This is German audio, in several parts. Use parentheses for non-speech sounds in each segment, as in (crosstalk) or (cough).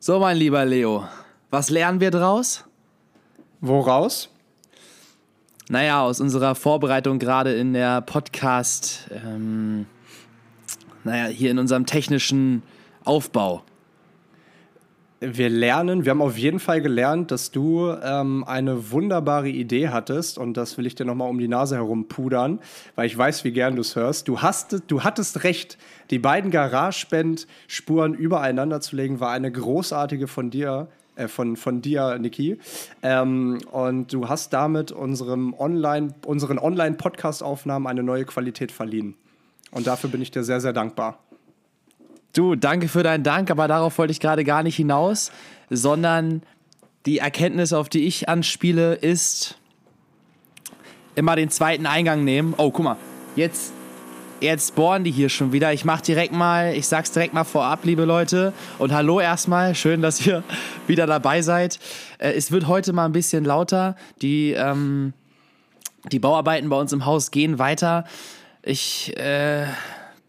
So, mein lieber Leo, was lernen wir draus? Woraus? Naja, aus unserer Vorbereitung gerade in der Podcast, ähm, naja, hier in unserem technischen Aufbau. Wir lernen, wir haben auf jeden Fall gelernt, dass du ähm, eine wunderbare Idee hattest und das will ich dir nochmal um die Nase herum pudern, weil ich weiß, wie gern du es hörst. Du, hast, du hattest recht, die beiden GarageBand-Spuren übereinander zu legen, war eine großartige von dir, äh, von, von dir, Niki. Ähm, und du hast damit unserem Online, unseren Online-Podcast-Aufnahmen eine neue Qualität verliehen. Und dafür bin ich dir sehr, sehr dankbar. Du, danke für deinen Dank, aber darauf wollte ich gerade gar nicht hinaus, sondern die Erkenntnis, auf die ich anspiele, ist immer den zweiten Eingang nehmen. Oh, guck mal, jetzt, jetzt bohren die hier schon wieder. Ich mach direkt mal, ich sag's direkt mal vorab, liebe Leute. Und hallo erstmal, schön, dass ihr (laughs) wieder dabei seid. Äh, es wird heute mal ein bisschen lauter. Die, ähm, die Bauarbeiten bei uns im Haus gehen weiter. Ich äh,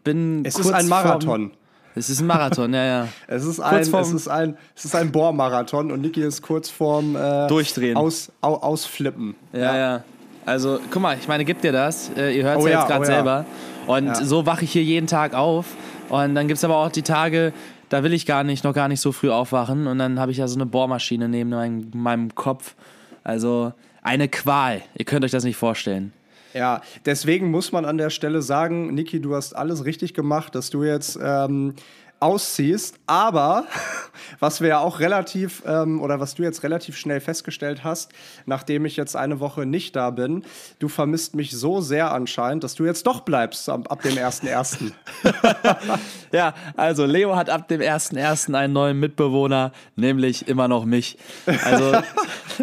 bin. Es ist ein Marathon. Es ist ein Marathon, ja, ja. (laughs) Es ist ein, es ist ein, es ist ein Bohrmarathon und Niki ist kurz vorm äh, Durchdrehen. Aus, au, ausflippen. Ja, ja, ja. Also, guck mal, ich meine, gibt dir das. Äh, ihr hört es oh, ja, jetzt gerade oh, selber. Und ja. so wache ich hier jeden Tag auf. Und dann gibt es aber auch die Tage, da will ich gar nicht, noch gar nicht so früh aufwachen. Und dann habe ich ja so eine Bohrmaschine neben meinem, meinem Kopf. Also eine Qual. Ihr könnt euch das nicht vorstellen. Ja, deswegen muss man an der Stelle sagen, Niki, du hast alles richtig gemacht, dass du jetzt ähm, ausziehst. Aber (laughs) was wir ja auch relativ ähm, oder was du jetzt relativ schnell festgestellt hast, nachdem ich jetzt eine Woche nicht da bin, du vermisst mich so sehr anscheinend, dass du jetzt doch bleibst ab, ab dem 1.1. (laughs) ja, also Leo hat ab dem 1.1. einen neuen Mitbewohner, nämlich immer noch mich. Also (laughs)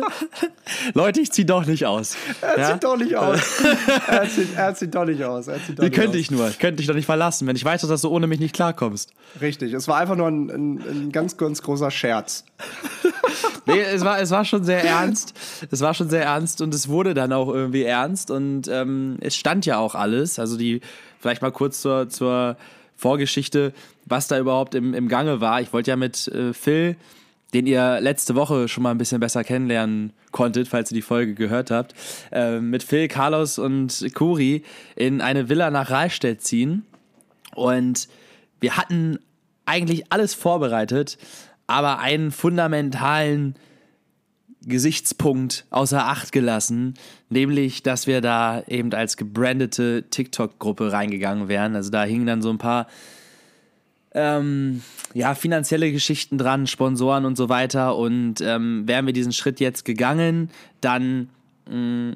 (laughs) Leute, ich zieh doch nicht aus. Er ja? zieht doch nicht aus. (laughs) er, zieht, er zieht doch nicht aus. Er zieht doch Wie könnte ich nur? Ich könnte dich doch nicht verlassen, wenn ich weiß, dass du ohne mich nicht klarkommst. Richtig, es war einfach nur ein, ein, ein ganz, ganz großer Scherz. (laughs) nee, es war, es war schon sehr ernst. Es war schon sehr ernst und es wurde dann auch irgendwie ernst und ähm, es stand ja auch alles. Also die, vielleicht mal kurz zur, zur Vorgeschichte, was da überhaupt im, im Gange war. Ich wollte ja mit äh, Phil den ihr letzte Woche schon mal ein bisschen besser kennenlernen konntet, falls ihr die Folge gehört habt, äh, mit Phil, Carlos und Kuri in eine Villa nach Rahlstedt ziehen. Und wir hatten eigentlich alles vorbereitet, aber einen fundamentalen Gesichtspunkt außer Acht gelassen, nämlich, dass wir da eben als gebrandete TikTok-Gruppe reingegangen wären. Also da hingen dann so ein paar ähm, ja, finanzielle Geschichten dran, Sponsoren und so weiter. Und ähm, wären wir diesen Schritt jetzt gegangen, dann mh, mm,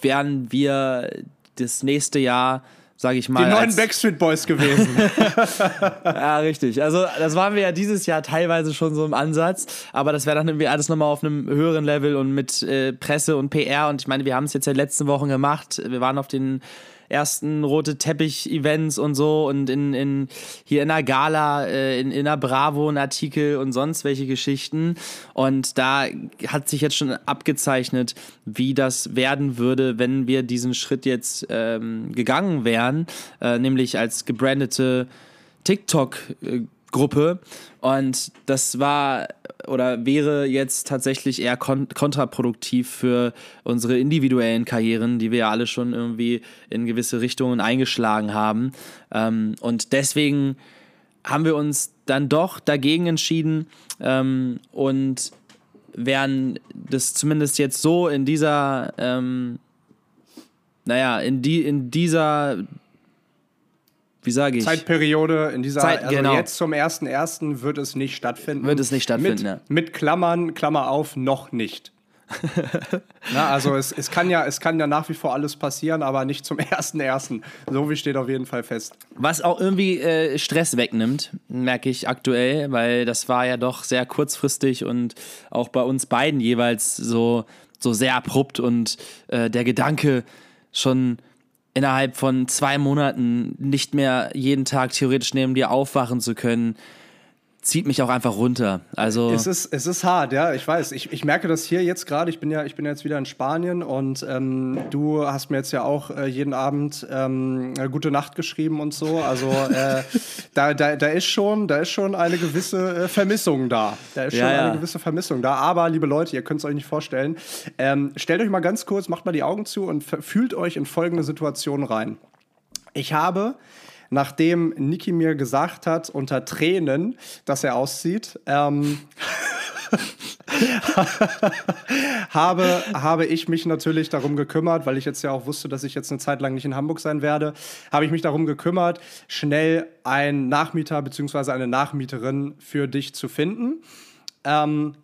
wären wir das nächste Jahr sage ich mal. Die neuen Backstreet Boys gewesen. (laughs) ja, richtig. Also das waren wir ja dieses Jahr teilweise schon so im Ansatz, aber das wäre dann irgendwie alles nochmal auf einem höheren Level und mit äh, Presse und PR. Und ich meine, wir haben es jetzt ja letzten Wochen gemacht. Wir waren auf den ersten rote Teppich-Events und so und in, in, hier in der Gala, äh, in, in der Bravo ein Artikel und sonst welche Geschichten. Und da hat sich jetzt schon abgezeichnet, wie das werden würde, wenn wir diesen Schritt jetzt ähm, gegangen wären, äh, nämlich als gebrandete TikTok- äh, Gruppe und das war oder wäre jetzt tatsächlich eher kon kontraproduktiv für unsere individuellen Karrieren, die wir ja alle schon irgendwie in gewisse Richtungen eingeschlagen haben. Ähm, und deswegen haben wir uns dann doch dagegen entschieden ähm, und werden das zumindest jetzt so in dieser, ähm, naja, in, die, in dieser wie sage ich? Zeitperiode in dieser Zeit, also genau. jetzt zum 1.1. wird es nicht stattfinden. Wird es nicht stattfinden, mit, ja. Mit Klammern, Klammer auf, noch nicht. (laughs) Na, also es, es, kann ja, es kann ja nach wie vor alles passieren, aber nicht zum (laughs) 1.1. So wie steht auf jeden Fall fest. Was auch irgendwie äh, Stress wegnimmt, merke ich aktuell, weil das war ja doch sehr kurzfristig und auch bei uns beiden jeweils so, so sehr abrupt und äh, der Gedanke schon innerhalb von zwei Monaten nicht mehr jeden Tag theoretisch neben dir aufwachen zu können, zieht mich auch einfach runter. Also es ist, es ist hart, ja, ich weiß. Ich, ich merke das hier jetzt gerade. Ich bin ja, ich bin jetzt wieder in Spanien und ähm, du hast mir jetzt ja auch äh, jeden Abend ähm, eine gute Nacht geschrieben und so. Also äh, (laughs) da, da, da ist schon, da ist schon eine gewisse äh, Vermissung da. Da ist schon ja, ja. eine gewisse Vermissung da. Aber liebe Leute, ihr könnt es euch nicht vorstellen. Ähm, stellt euch mal ganz kurz, macht mal die Augen zu und fühlt euch in folgende Situation rein. Ich habe nachdem Niki mir gesagt hat, unter Tränen, dass er auszieht, ähm, (laughs) habe, habe ich mich natürlich darum gekümmert, weil ich jetzt ja auch wusste, dass ich jetzt eine Zeit lang nicht in Hamburg sein werde, habe ich mich darum gekümmert, schnell einen Nachmieter bzw. eine Nachmieterin für dich zu finden. Ähm,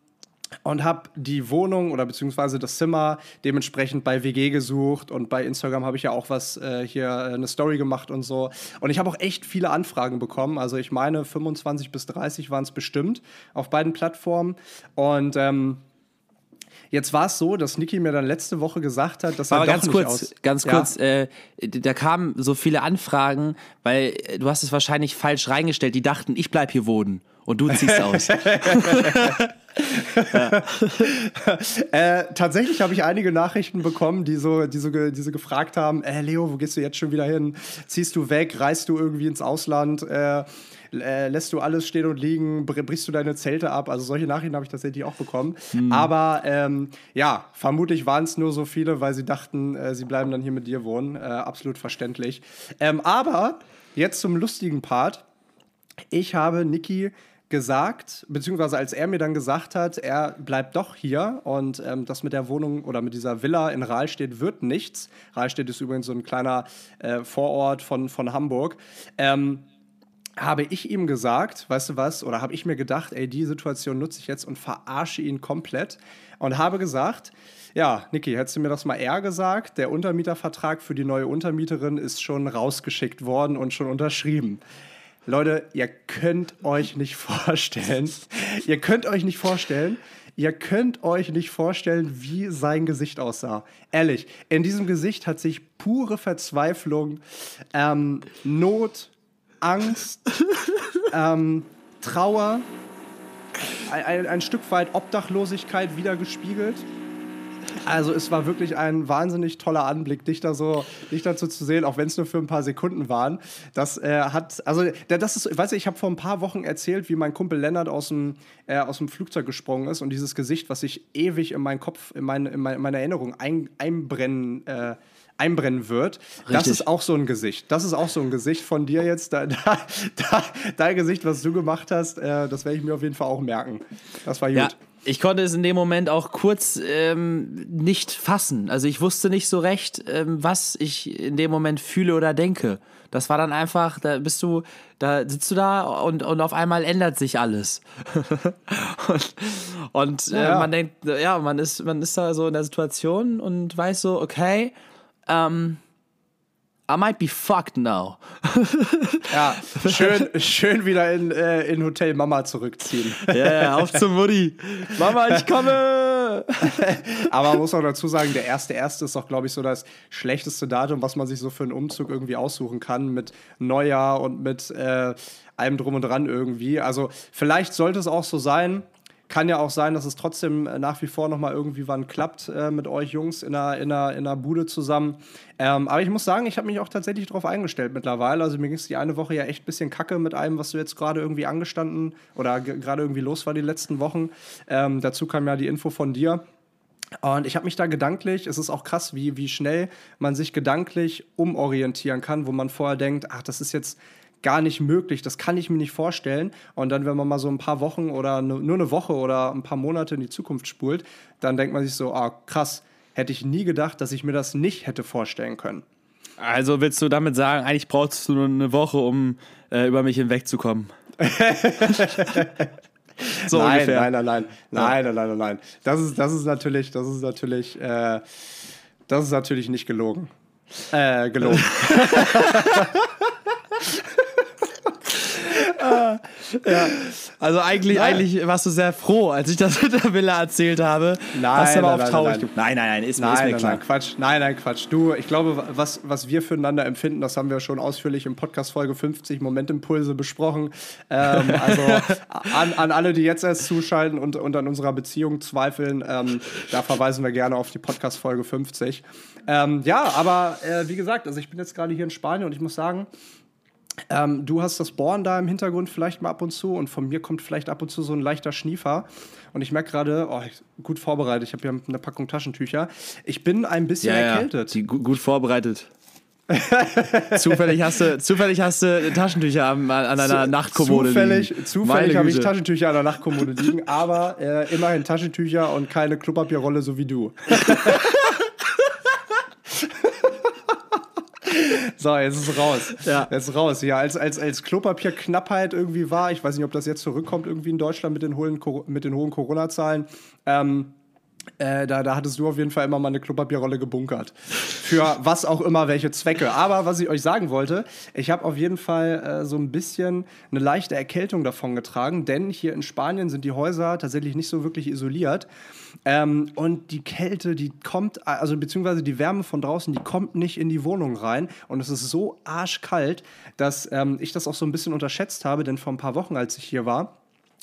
und habe die Wohnung oder beziehungsweise das Zimmer dementsprechend bei WG gesucht und bei Instagram habe ich ja auch was äh, hier äh, eine Story gemacht und so. Und ich habe auch echt viele Anfragen bekommen. Also ich meine 25 bis 30 waren es bestimmt auf beiden Plattformen und ähm, Jetzt war es so, dass Niki mir dann letzte Woche gesagt hat, dass er Aber ganz kurz, ganz Ja? kurz, äh, da kamen so viele Anfragen, weil äh, du hast es wahrscheinlich falsch reingestellt. Die dachten, ich bleib hier wohnen und du ziehst aus. (laughs) Äh, tatsächlich habe ich einige Nachrichten bekommen, die so, die so, die so gefragt haben: äh, Leo, wo gehst du jetzt schon wieder hin? Ziehst du weg? Reist du irgendwie ins Ausland? Äh, äh, lässt du alles stehen und liegen? Br- Brichst du deine Zelte ab? Also solche Nachrichten habe ich tatsächlich auch bekommen. Aber ähm, ja, vermutlich waren es nur so viele, weil sie dachten, äh, sie bleiben dann hier mit dir wohnen. Äh, absolut verständlich. Ähm, aber jetzt zum lustigen Part. Ich habe Niki gesagt, beziehungsweise als er mir dann gesagt hat, er bleibt doch hier und ähm, das mit der Wohnung oder mit dieser Villa in Rahlstedt wird nichts. Rahlstedt ist übrigens so ein kleiner äh, Vorort von, von Hamburg. Ähm, habe ich ihm gesagt, weißt du was, oder habe ich mir gedacht, ey, die Situation nutze ich jetzt und verarsche ihn komplett und habe gesagt, ja, Niki, hättest du mir das mal eher gesagt? Der Untermietervertrag für die neue Untermieterin ist schon rausgeschickt worden und schon unterschrieben. Leute, ihr könnt euch nicht vorstellen, ihr könnt euch nicht vorstellen, ihr könnt euch nicht vorstellen, wie sein Gesicht aussah. Ehrlich, in diesem Gesicht hat sich pure Verzweiflung, ähm, Not, Angst, ähm, Trauer, ein, ein, ein Stück weit Obdachlosigkeit wieder gespiegelt. Also es war wirklich ein wahnsinnig toller Anblick, dich da so, dich dazu zu sehen, auch wenn es nur für ein paar Sekunden waren. Das äh, hat, also das ist, weißt du, ich habe vor ein paar Wochen erzählt, wie mein Kumpel Lennart aus dem, äh, aus dem Flugzeug gesprungen ist und dieses Gesicht, was sich ewig in meinen Kopf, in meine, in meine, in meine Erinnerung ein, einbrennen, äh, einbrennen wird. Das Richtig. ist auch so ein Gesicht. Das ist auch so ein Gesicht von dir jetzt. Da, da, da, dein Gesicht, was du gemacht hast, äh, das werde ich mir auf jeden Fall auch merken. Das war gut. Ja, ich konnte es in dem Moment auch kurz ähm, nicht fassen. Also ich wusste nicht so recht, ähm, was ich in dem Moment fühle oder denke. Das war dann einfach, da bist du, da sitzt du da und, und auf einmal ändert sich alles. (laughs) und und äh, Ja. man denkt, ja, man ist, man ist da so in der Situation und weiß so, okay, ähm, I might be fucked now. (laughs) Ja, schön, schön wieder in, äh, in Hotel Mama zurückziehen. Ja, yeah, auf zum Mutti. Mama, ich komme! (laughs) Aber man muss auch dazu sagen, der erste erste ist doch, glaube ich, so das schlechteste Datum, was man sich so für einen Umzug irgendwie aussuchen kann mit Neujahr und mit äh, allem drum und dran irgendwie. Also vielleicht sollte es auch so sein. Kann ja auch sein, dass es trotzdem äh, nach wie vor noch mal irgendwie wann klappt äh, mit euch Jungs in einer, in einer, in einer Bude zusammen. Ähm, aber ich muss sagen, ich habe mich auch tatsächlich darauf eingestellt mittlerweile. Also mir ging es die eine Woche ja echt ein bisschen kacke mit allem, was du jetzt gerade irgendwie angestanden oder ge- gerade irgendwie los war die letzten Wochen. Ähm, dazu kam ja die Info von dir. Und ich habe mich da gedanklich, es ist auch krass, wie, wie schnell man sich gedanklich umorientieren kann, wo man vorher denkt, ach, das ist jetzt gar nicht möglich, das kann ich mir nicht vorstellen. Und dann, wenn man mal so ein paar Wochen oder nur eine Woche oder ein paar Monate in die Zukunft spult, dann denkt man sich so, ah, krass, hätte ich nie gedacht, dass ich mir das nicht hätte vorstellen können. Also willst du damit sagen, eigentlich brauchst du nur eine Woche, um äh, über mich hinwegzukommen? (laughs) so nein, ungefähr. nein, nein, nein, nein, nein, nein, nein, nein. Das ist, das ist natürlich, das ist natürlich, äh, das ist natürlich nicht gelogen. Äh, gelogen. (laughs) (laughs) (laughs) ja. Also eigentlich, eigentlich warst du sehr froh, als ich das mit der Villa erzählt habe. Nein, Hast du aber nein, nein, traurig nein. Nein, nein, nein, ist, mir- Nein, ist mir nein, klar. nein, Quatsch. Nein, nein, Quatsch. Du, ich glaube, was, was wir füreinander empfinden, das haben wir schon ausführlich im Podcast Folge 50 Momentimpulse besprochen. Ähm, also (laughs) an, an alle, die jetzt erst zuschalten und, und an unserer Beziehung zweifeln, ähm, da verweisen wir gerne auf die Podcast Folge 50. Ähm, ja, aber äh, wie gesagt, also ich bin jetzt gerade hier in Spanien und ich muss sagen, ähm, du hast das Bohren da im Hintergrund vielleicht mal ab und zu und von mir kommt vielleicht ab und zu so ein leichter Schniefer. Und ich merke gerade, oh, gut vorbereitet, ich habe hier eine Packung Taschentücher. Ich bin ein bisschen Ja, ja, erkältet. die, gut, gut vorbereitet. (laughs) zufällig, hast du, zufällig hast du Taschentücher an, an deiner Zu- Nachtkommode Zufällig, liegen. zufällig habe ich. Taschentücher an der Nachtkommode liegen, aber äh, immerhin Taschentücher und keine Klopapierrolle, so wie du. (laughs) so, jetzt ist es raus. Ja. Jetzt ist raus. Ja, als, als, als Klopapierknappheit irgendwie war, ich weiß nicht, ob das jetzt zurückkommt irgendwie in Deutschland mit den hohen, mit den hohen Corona-Zahlen. Ähm, äh, da, da hattest du auf jeden Fall immer mal eine Klopapierrolle gebunkert. Für was auch immer, welche Zwecke. Aber was ich euch sagen wollte, ich habe auf jeden Fall äh, so ein bisschen eine leichte Erkältung davon getragen, denn hier in Spanien sind die Häuser tatsächlich nicht so wirklich isoliert. Ähm, und die Kälte, die kommt, also beziehungsweise die Wärme von draußen, die kommt nicht in die Wohnung rein. Und es ist so arschkalt, dass ähm, ich das auch so ein bisschen unterschätzt habe, denn vor ein paar Wochen, als ich hier war,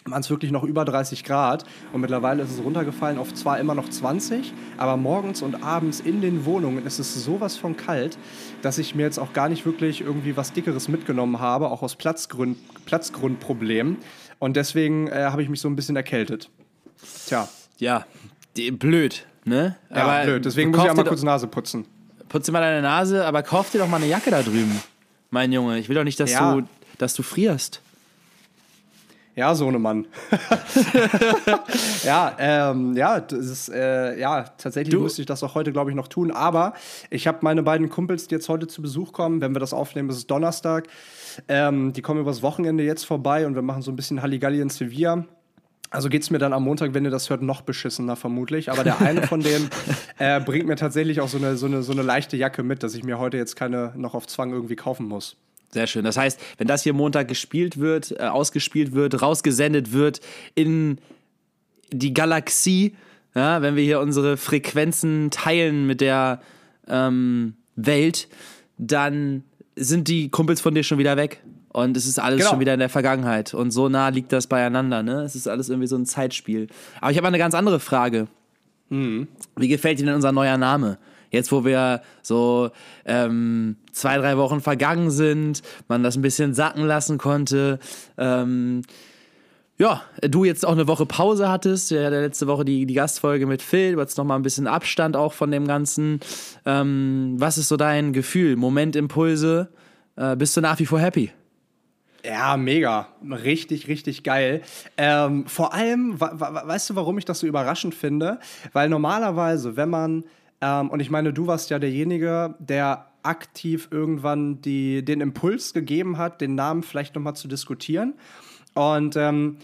waren es wirklich noch über 30 Grad und mittlerweile ist es runtergefallen auf zwar immer noch 20, aber morgens und abends in den Wohnungen ist es sowas von kalt, dass ich mir jetzt auch gar nicht wirklich irgendwie was Dickeres mitgenommen habe, auch aus Platzgrund, Platzgrundproblemen. Und deswegen äh, habe ich mich so ein bisschen erkältet. Tja, Ja, die, blöd, ne? ja, blöd. Deswegen muss ich auch mal kurz Nase putzen. Putz dir mal deine Nase, aber kauf dir doch mal eine Jacke da drüben, mein Junge. Ich will doch nicht, dass, Ja. du, dass du frierst. Ja, Sohnemann. (laughs) ja, ähm, ja, das ist, äh, ja, tatsächlich Du- musste ich das auch heute, glaube ich, noch tun. Aber ich habe meine beiden Kumpels, die jetzt heute zu Besuch kommen, wenn wir das aufnehmen, ist es Donnerstag. Ähm, die kommen übers Wochenende jetzt vorbei und wir machen so ein bisschen Halligalli in Sevilla. Also geht es mir dann am Montag, wenn ihr das hört, noch beschissener vermutlich. Aber der eine von denen (laughs) äh, bringt mir tatsächlich auch so eine, so, eine, so eine leichte Jacke mit, dass ich mir heute jetzt keine noch auf Zwang irgendwie kaufen muss. Sehr schön. Das heißt, wenn das hier Montag gespielt wird, äh, ausgespielt wird, rausgesendet wird in die Galaxie, ja, wenn wir hier unsere Frequenzen teilen mit der ähm, Welt, dann sind die Kumpels von dir schon wieder weg. Und es ist alles Genau. schon wieder in der Vergangenheit. Und so nah liegt das beieinander. Ne? Es ist alles irgendwie so ein Zeitspiel. Aber ich habe eine ganz andere Frage. Wie gefällt dir denn unser neuer Name? Jetzt, wo wir so ähm, zwei, drei Wochen vergangen sind, man das ein bisschen sacken lassen konnte. Ähm, ja, du jetzt auch eine Woche Pause hattest, ja, letzte Woche die, die Gastfolge mit Phil, du hattest noch mal ein bisschen Abstand auch von dem Ganzen. Ähm, was ist so dein Gefühl? Momentimpulse? Äh, bist du nach wie vor happy? Ja, mega. Richtig, richtig geil. Ähm, vor allem, weißt du, warum ich das so überraschend finde? Weil normalerweise, wenn man, ähm, und ich meine, du warst ja derjenige, der aktiv irgendwann die, den Impuls gegeben hat, den Namen vielleicht nochmal zu diskutieren. Und ähm,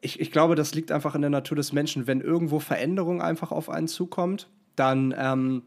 ich, ich glaube, das liegt einfach in der Natur des Menschen. Wenn irgendwo Veränderung einfach auf einen zukommt, dann ähm,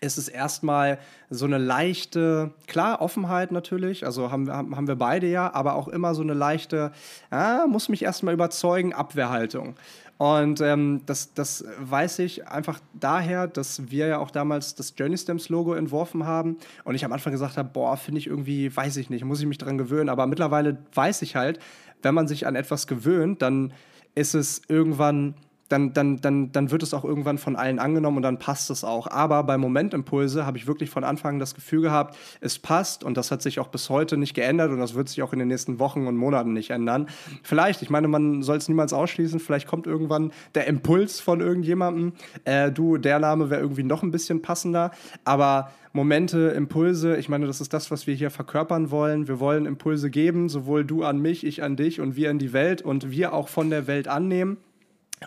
ist es erstmal so eine leichte, klar, Offenheit natürlich, also haben, haben wir beide ja, aber auch immer so eine leichte, ah, muss mich erstmal überzeugen, Abwehrhaltung. Und ähm, das, das weiß ich einfach daher, dass wir ja auch damals das Journey Stems Logo entworfen haben. Und ich am Anfang gesagt habe, boah, finde ich irgendwie, weiß ich nicht, muss ich mich dran gewöhnen, aber mittlerweile weiß ich halt, wenn man sich an etwas gewöhnt, dann ist es irgendwann dann, dann, dann, dann wird es auch irgendwann von allen angenommen und dann passt es auch. Aber bei Momentimpulse habe ich wirklich von Anfang an das Gefühl gehabt, es passt und das hat sich auch bis heute nicht geändert und das wird sich auch in den nächsten Wochen und Monaten nicht ändern. Vielleicht, ich meine, man soll es niemals ausschließen, vielleicht kommt irgendwann der Impuls von irgendjemandem, äh, du, der Name wäre irgendwie noch ein bisschen passender, aber Momente, Impulse, ich meine, das ist das, was wir hier verkörpern wollen. Wir wollen Impulse geben, sowohl du an mich, ich an dich und wir in die Welt und wir auch von der Welt annehmen.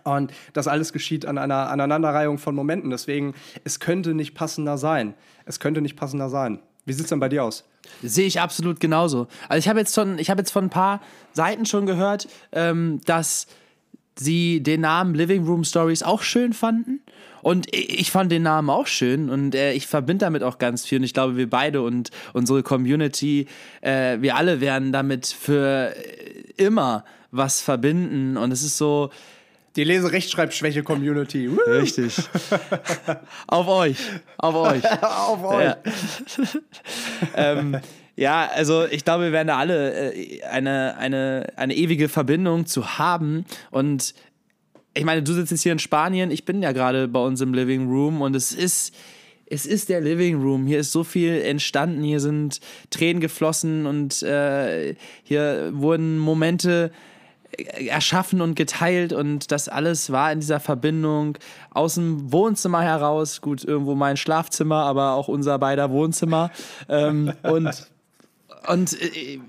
Und das alles geschieht an einer Aneinanderreihung von Momenten. Deswegen, es könnte nicht passender sein. Es könnte nicht passender sein. Wie sieht es denn bei dir aus? Sehe ich absolut genauso. Also ich habe jetzt schon, jetzt von ein paar Seiten schon gehört, ähm, dass sie den Namen Living Room Stories auch schön fanden. Und ich fand den Namen auch schön und äh, ich verbinde damit auch ganz viel. Und ich glaube, wir beide und unsere Community, äh, wir alle werden damit für immer was verbinden. Und es ist so. Die Leserechtschreibschwäche-Community. Richtig. (laughs) auf euch. Auf euch. (laughs) Auf euch. Ja. (laughs) ähm, ja, also ich glaube, wir werden da alle äh, eine, eine, eine ewige Verbindung zu haben. Und ich meine, du sitzt jetzt hier in Spanien, ich bin ja gerade bei uns im Living Room und es ist, es ist der Living Room. Hier ist so viel entstanden, hier sind Tränen geflossen und äh, hier wurden Momente erschaffen und geteilt und das alles war in dieser Verbindung aus dem Wohnzimmer heraus, gut, irgendwo mein Schlafzimmer, aber auch unser beider Wohnzimmer ähm, und und äh,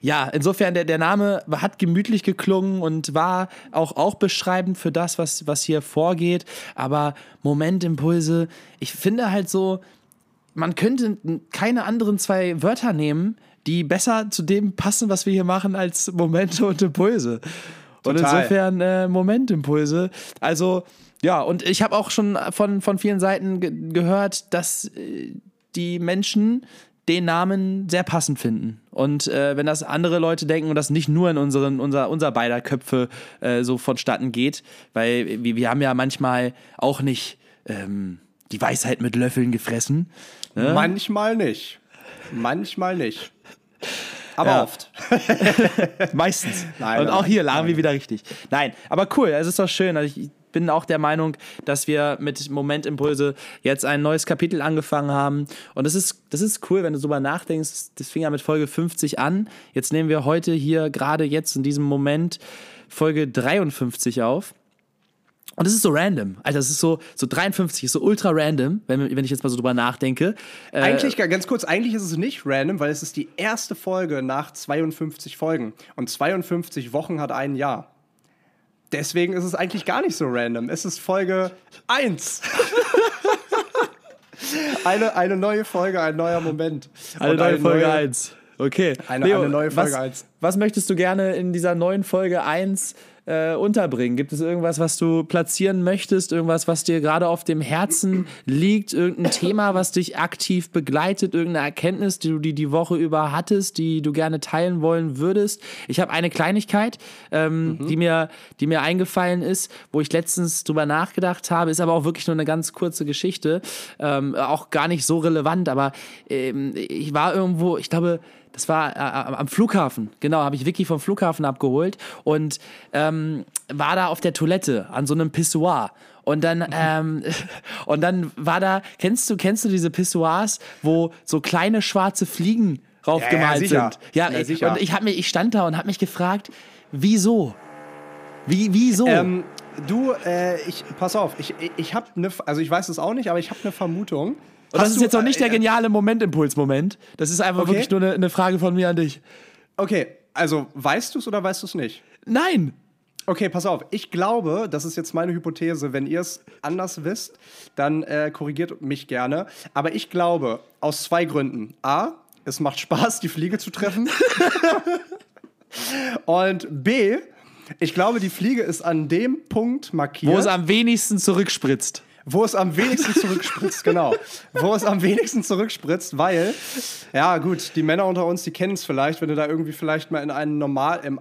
ja, insofern, der, der Name hat gemütlich geklungen und war auch, auch beschreibend für das, was, was hier vorgeht. Aber Momentimpulse, ich finde halt so, man könnte keine anderen zwei Wörter nehmen, die besser zu dem passen, was wir hier machen, als Momente und Impulse. Total. Und insofern äh, Momentimpulse. Also, ja, und ich habe auch schon von, von vielen Seiten ge gehört, dass äh, die Menschen den Namen sehr passend finden. Und äh, wenn das andere Leute denken und das nicht nur in unseren, unser, unser beider Köpfe äh, so vonstatten geht, weil wir, wir haben ja manchmal auch nicht ähm, die Weisheit mit Löffeln gefressen. Ne? Manchmal nicht. Manchmal nicht. Aber ja. oft. (laughs) Meistens. Nein, und auch hier lagen wir wieder richtig. Nein, aber cool, es ist doch schön. Also ich, bin auch der Meinung, dass wir mit Momentimpulse jetzt ein neues Kapitel angefangen haben. Und das ist, das ist cool, wenn du darüber nachdenkst. Das fing ja mit Folge 50 an. Jetzt nehmen wir heute hier gerade jetzt in diesem Moment Folge 53 auf. Und es ist so random. Alter, es ist so, so 53, ist so ultra random, wenn, wenn ich jetzt mal so drüber nachdenke. Äh, eigentlich, ganz kurz, eigentlich ist es nicht random, weil es ist die erste Folge nach 52 Folgen. Und 52 Wochen hat ein Jahr. Deswegen ist es eigentlich gar nicht so random. Es ist Folge 1. (laughs) eine, eine neue Folge, ein neuer Moment. Eine neue eine Folge 1. Okay. Eine, Leo, eine neue Folge was, 1. Was möchtest du gerne in dieser neuen Folge 1 äh, unterbringen? Gibt es irgendwas, was du platzieren möchtest? Irgendwas, was dir gerade auf dem Herzen liegt? Irgendein Thema, was dich aktiv begleitet? Irgendeine Erkenntnis, die du die, die Woche über hattest, die du gerne teilen wollen würdest? Ich habe eine Kleinigkeit, ähm, mhm. die, mir, die mir eingefallen ist, wo ich letztens drüber nachgedacht habe, ist aber auch wirklich nur eine ganz kurze Geschichte. Ähm, auch gar nicht so relevant, aber ähm, ich war irgendwo, ich glaube, das war äh, am Flughafen, genau, habe ich Vicky vom Flughafen abgeholt und ähm, war da auf der Toilette an so einem Pissoir. Und dann, mhm. ähm, (laughs) und dann war da, kennst du, kennst du diese Pissoirs, wo so kleine schwarze Fliegen raufgemalt ja, ja, sind? Ja, ja sicher. und ich, hab mir, ich stand da und habe mich gefragt, wieso? Wie, wieso? Ähm, du, äh, ich, pass auf, ich, ich habe eine, also ich weiß es auch nicht, aber ich habe eine Vermutung. Und das ist jetzt auch nicht der äh, geniale Momentimpulsmoment. Das ist einfach okay. wirklich nur eine, eine Frage von mir an dich. Okay, also weißt du es oder weißt du es nicht? Nein. Okay, pass auf. Ich glaube, das ist jetzt meine Hypothese. Wenn ihr es anders wisst, dann äh, korrigiert mich gerne. Aber ich glaube, aus zwei Gründen. A, es macht Spaß, die Fliege zu treffen. (laughs) Und B, ich glaube, die Fliege ist an dem Punkt markiert. Wo es am wenigsten zurückspritzt wo es am wenigsten zurückspritzt, (laughs) genau. Wo es am wenigsten zurückspritzt, weil, ja gut, die Männer unter uns, die kennen es vielleicht, wenn du da irgendwie vielleicht mal in, einen normal, in,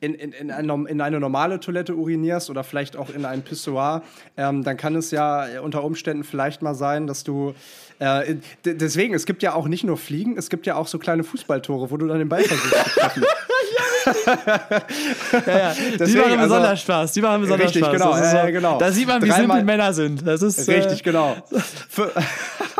in, in, in, eine normale Toilette urinierst oder vielleicht auch in ein Pissoir, ähm, dann kann es ja unter Umständen vielleicht mal sein, dass du äh, deswegen, es gibt ja auch nicht nur Fliegen, es gibt ja auch so kleine Fußballtore, wo du dann den Ball versuchst zu treffen. (laughs) (laughs) ja, ja. Deswegen, die machen besonders also, Spaß. Die machen besonders richtig, Spaß. Genau, so, ja, genau. Da sieht man, wie Dreimal, simpel Männer sind. Das ist, richtig, äh, genau. (laughs)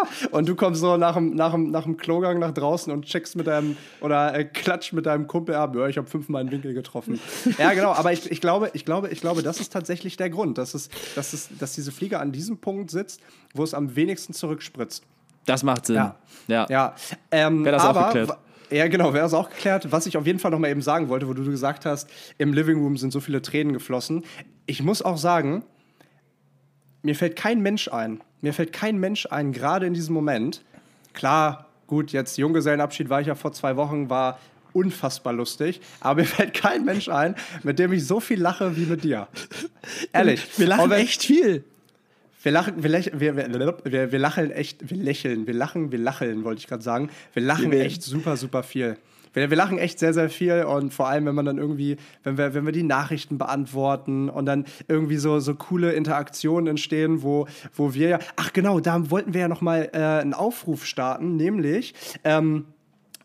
(laughs) und du kommst so nach dem, nach, dem, nach dem Klogang nach draußen und checkst mit deinem oder äh, klatscht mit deinem Kumpel ab. Ja, ich habe fünfmal einen Winkel getroffen. ja, genau. Aber ich, ich, glaube, ich, glaube, ich glaube, das ist tatsächlich der Grund, dass, es, dass, es, dass diese Fliege an diesem Punkt sitzt, wo es am wenigsten zurückspritzt. Das macht Sinn. Ja. Ja. ja. Ähm, Wäre das aber, auch geklärt. Ja, genau, wäre das auch geklärt. Was ich auf jeden Fall noch mal eben sagen wollte, wo du gesagt hast, im Living Room sind so viele Tränen geflossen. Ich muss auch sagen, mir fällt kein Mensch ein. Mir fällt kein Mensch ein, gerade in diesem Moment. Klar, gut, jetzt Junggesellenabschied war ich ja vor zwei Wochen, war unfassbar lustig. Aber mir (laughs) fällt kein Mensch ein, mit dem ich so viel lache wie mit dir. Ehrlich. Wir lachen wenn, echt viel. Wir lachen, wir, lächeln, wir, wir, wir, lachen echt, wir lächeln, wir lachen, wir lacheln, wollte ich gerade sagen. Wir lachen echt super, super viel. Wir, wir, lachen echt sehr, sehr viel und vor allem, wenn man dann irgendwie, wenn wir, wenn wir die Nachrichten beantworten und dann irgendwie so, so coole Interaktionen entstehen, wo, wo wir ja, ach genau, da wollten wir ja nochmal äh, einen Aufruf starten, nämlich, ähm,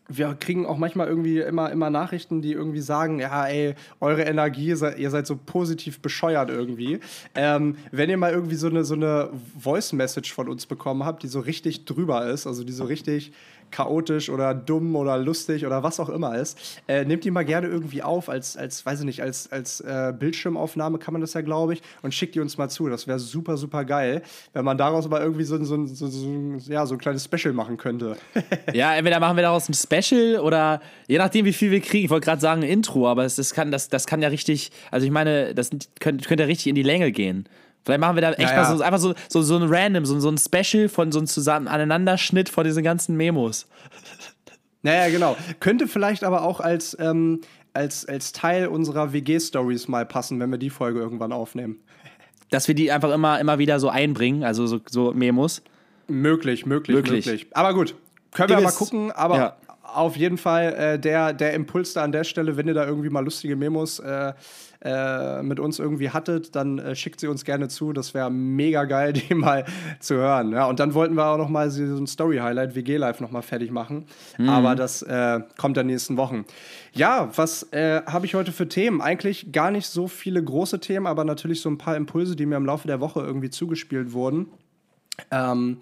wir kriegen auch manchmal irgendwie immer, immer Nachrichten, die irgendwie sagen, ja, ey, eure Energie, ihr seid so positiv bescheuert irgendwie. Ähm, wenn ihr mal irgendwie so eine, so eine Voice-Message von uns bekommen habt, die so richtig drüber ist, also die so richtig chaotisch oder dumm oder lustig oder was auch immer ist, äh, nehmt die mal gerne irgendwie auf als, als weiß ich nicht, als, als äh, Bildschirmaufnahme kann man das ja, glaube ich, und schickt die uns mal zu. Das wäre super, super geil, wenn man daraus mal irgendwie so, so, so, so, ja, so ein kleines Special machen könnte. (laughs) ja, entweder machen wir daraus ein Special oder je nachdem, wie viel wir kriegen. Ich wollte gerade sagen ein Intro, aber das, das, kann, das, das kann ja richtig, also ich meine, das könnte, könnte ja richtig in die Länge gehen. Vielleicht machen wir da echt ja, mal so, einfach so, so, so ein Random, so, so ein Special von so einem zusammen Aneinanderschnitt von diesen ganzen Memos. Naja, genau. Könnte vielleicht aber auch als, ähm, als, als Teil unserer WG-Stories mal passen, wenn wir die Folge irgendwann aufnehmen. Dass wir die einfach immer, immer wieder so einbringen, also so, so Memos. Möglich, möglich, möglich, möglich. Aber gut, können wir mal gucken. Aber ja. Auf jeden Fall äh, der, der Impuls da an der Stelle, wenn ihr da irgendwie mal lustige Memos äh, äh, mit uns irgendwie hattet, dann äh, schickt sie uns gerne zu. Das wäre mega geil, (laughs) die mal zu hören. Ja, und dann wollten wir auch noch mal so ein Story-Highlight WG Live noch mal fertig machen. Mhm. Aber das äh, kommt in den nächsten Wochen. Ja, was äh, habe ich heute für Themen? Eigentlich gar nicht so viele große Themen, aber natürlich so ein paar Impulse, die mir im Laufe der Woche irgendwie zugespielt wurden. Ähm,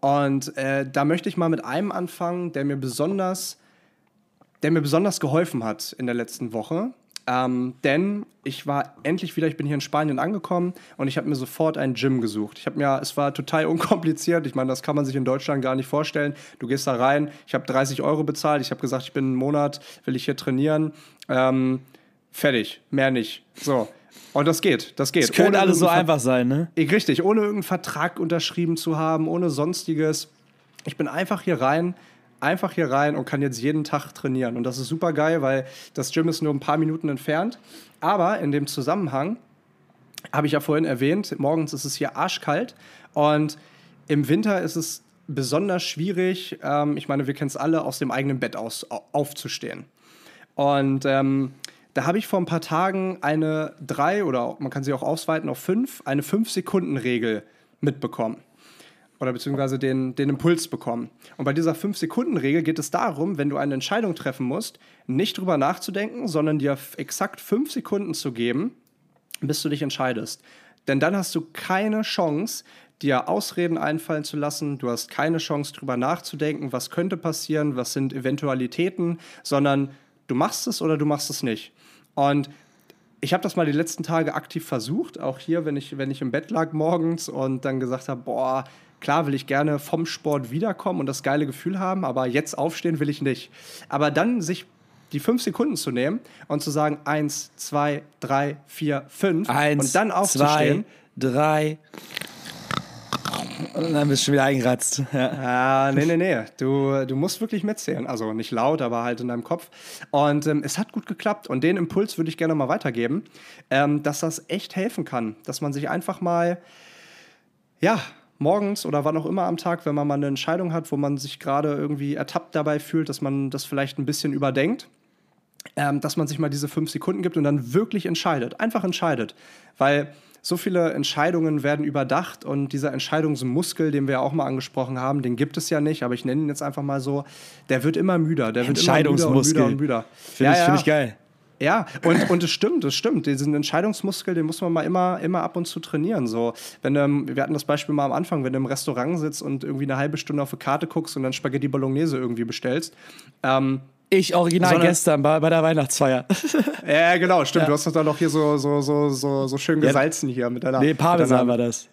und äh, da möchte ich mal mit einem anfangen, der mir besonders der mir besonders geholfen hat in der letzten Woche. Ähm, denn ich war endlich wieder, ich bin hier in Spanien angekommen und ich habe mir sofort ein Gym gesucht. Ich habe mir, es war total (laughs) unkompliziert. Ich meine, das kann man sich in Deutschland gar nicht vorstellen. Du gehst da rein, ich habe 30 Euro bezahlt. Ich habe gesagt, ich bin einen Monat, will ich hier trainieren. Ähm, fertig, mehr nicht. So. Und das geht, das geht. Es könnte alles so einfach sein, ne? Richtig, ohne irgendeinen Vertrag unterschrieben zu haben, ohne sonstiges. Ich bin einfach hier rein, einfach hier rein und kann jetzt jeden Tag trainieren. Und das ist super geil, weil das Gym ist nur ein paar Minuten entfernt. Aber in dem Zusammenhang habe ich ja vorhin erwähnt, morgens ist es hier arschkalt und im Winter ist es besonders schwierig, ähm, ich meine, wir kennen es alle, aus dem eigenen Bett aus, aufzustehen. Und ähm, da habe ich vor ein paar Tagen eine drei oder man kann sie auch ausweiten auf fünf, eine fünf Sekunden Regel mitbekommen oder beziehungsweise den, den Impuls bekommen. Und bei dieser 5-Sekunden-Regel geht es darum, wenn du eine Entscheidung treffen musst, nicht drüber nachzudenken, sondern dir exakt 5 Sekunden zu geben, bis du dich entscheidest. Denn dann hast du keine Chance, dir Ausreden einfallen zu lassen. Du hast keine Chance, drüber nachzudenken, was könnte passieren, was sind Eventualitäten, sondern du machst es oder du machst es nicht. Und ich habe das mal die letzten Tage aktiv versucht, auch hier, wenn ich, wenn ich im Bett lag morgens und dann gesagt habe, boah, Klar will ich gerne vom Sport wiederkommen und das geile Gefühl haben, aber jetzt aufstehen will ich nicht. Aber dann sich die fünf Sekunden zu nehmen und zu sagen, eins, zwei, drei, vier, fünf eins, und dann aufzustehen. Zwei, drei. Und dann bist du schon wieder eingeratzt. Ja, ah, nee, nee, nee. Du, du musst wirklich mitzählen. Also nicht laut, aber halt in deinem Kopf. Und ähm, es hat gut geklappt. Und den Impuls würde ich gerne mal weitergeben, ähm, dass das echt helfen kann. Dass man sich einfach mal, ja, morgens oder wann auch immer am Tag, wenn man mal eine Entscheidung hat, wo man sich gerade irgendwie ertappt dabei fühlt, dass man das vielleicht ein bisschen überdenkt, ähm, dass man sich mal diese fünf Sekunden gibt und dann wirklich entscheidet. Einfach entscheidet. Weil so viele Entscheidungen werden überdacht und dieser Entscheidungsmuskel, den wir ja auch mal angesprochen haben, den gibt es ja nicht, aber ich nenne ihn jetzt einfach mal so, der wird immer müder, der wird immer müder und müder und müder. Finde ja, ich, ja. find ich geil. Ja, und, und es stimmt, es stimmt. Diesen Entscheidungsmuskel, den muss man mal immer, immer ab und zu trainieren. So, wenn du, wir hatten das Beispiel mal am Anfang, wenn du im Restaurant sitzt und irgendwie eine halbe Stunde auf eine Karte guckst und dann Spaghetti Bolognese irgendwie bestellst. Ähm, ich original Sondern, gestern bei, bei der Weihnachtsfeier. (laughs) ja, genau, stimmt. Ja. Du hast doch dann noch hier so, so, so, so, so schön gesalzen hier mit deiner. Nee, Parmesan war das.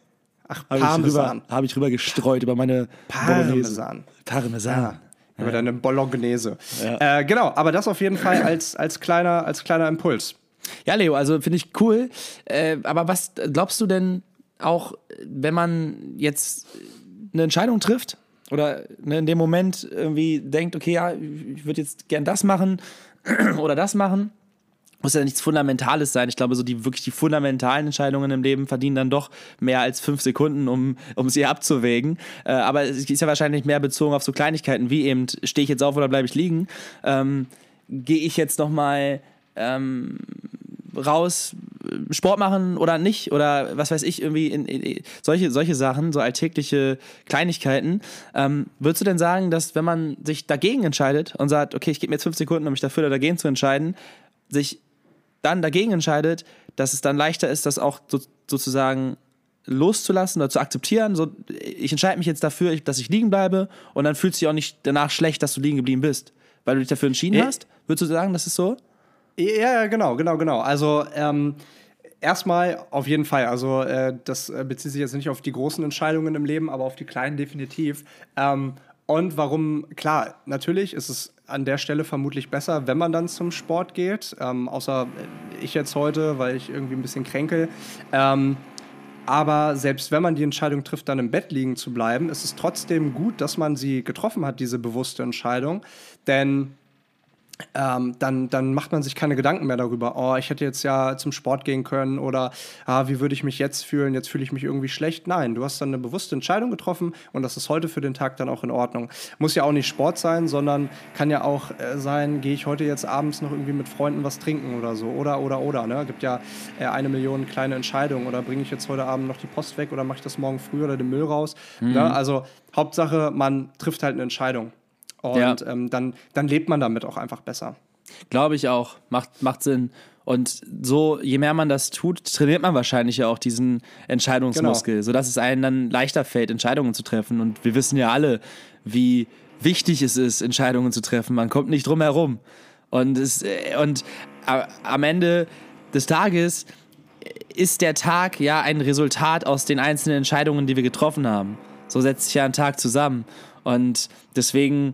Ach, Parmesan. Habe ich, rüber gestreut über meine Parmesan. Parmesan. Ja. Über deine Bolognese. Ja. Äh, genau, aber das auf jeden Fall als, als, kleiner, als kleiner Impuls. Ja, Leo, also finde ich cool. Äh, aber was glaubst du denn auch, wenn man jetzt eine Entscheidung trifft oder ne, in dem Moment irgendwie denkt, okay, ja, ich würde jetzt gern das machen (clears throat) oder das machen, muss ja nichts Fundamentales sein. Ich glaube, so die wirklich die fundamentalen Entscheidungen im Leben verdienen dann doch mehr als fünf Sekunden, um, um sie abzuwägen. Äh, aber es ist ja wahrscheinlich mehr bezogen auf so Kleinigkeiten wie eben, stehe ich jetzt auf oder bleibe ich liegen? Ähm, Gehe ich jetzt nochmal ähm, raus, Sport machen oder nicht? Oder was weiß ich, irgendwie in, in, solche, solche Sachen, so alltägliche Kleinigkeiten. Ähm, würdest du denn sagen, dass wenn man sich dagegen entscheidet und sagt, okay, ich gebe mir jetzt fünf Sekunden, um mich dafür oder dagegen zu entscheiden, sich dann dagegen entscheidet, dass es dann leichter ist, das auch so, sozusagen loszulassen oder zu akzeptieren. So, ich entscheide mich jetzt dafür, dass ich liegen bleibe und dann fühlt sich auch nicht danach schlecht, dass du liegen geblieben bist, weil du dich dafür entschieden Ja. hast. Würdest du sagen, das ist so? Ja, genau, genau, genau. Also ähm, erstmal auf jeden Fall. Also äh, das äh, bezieht sich jetzt nicht auf die großen Entscheidungen im Leben, aber auf die kleinen definitiv. Ähm, und warum, klar, natürlich ist es an der Stelle vermutlich besser, wenn man dann zum Sport geht. Ähm, außer äh, ich jetzt heute, weil ich irgendwie ein bisschen kränkel. Ähm, aber selbst wenn man die Entscheidung trifft, dann im Bett liegen zu bleiben, ist es trotzdem gut, dass man sie getroffen hat, diese bewusste Entscheidung. Denn ähm, dann, dann macht man sich keine Gedanken mehr darüber, oh, ich hätte jetzt ja zum Sport gehen können oder ah, wie würde ich mich jetzt fühlen, jetzt fühle ich mich irgendwie schlecht. Nein, du hast dann eine bewusste Entscheidung getroffen und das ist heute für den Tag dann auch in Ordnung. Muss ja auch nicht Sport sein, sondern kann ja auch äh, sein, gehe ich heute jetzt abends noch irgendwie mit Freunden was trinken oder so oder, oder, oder. Ne? Gibt ja äh, eine Million kleine Entscheidungen oder bringe ich jetzt heute Abend noch die Post weg oder mache ich das morgen früh oder den Müll raus. Ne? Also Hauptsache, man trifft halt eine Entscheidung. Und Ja. ähm, dann, dann lebt man damit auch einfach besser. Glaube ich auch. Macht, macht Sinn. Und so, je mehr man das tut, trainiert man wahrscheinlich ja auch diesen Entscheidungsmuskel, Genau. sodass es einem dann leichter fällt, Entscheidungen zu treffen. Und wir wissen ja alle, wie wichtig es ist, Entscheidungen zu treffen. Man kommt nicht drum herum. Und, es, äh, und am Ende des Tages ist der Tag ja ein Resultat aus den einzelnen Entscheidungen, die wir getroffen haben. So setzt sich ja ein Tag zusammen. Und deswegen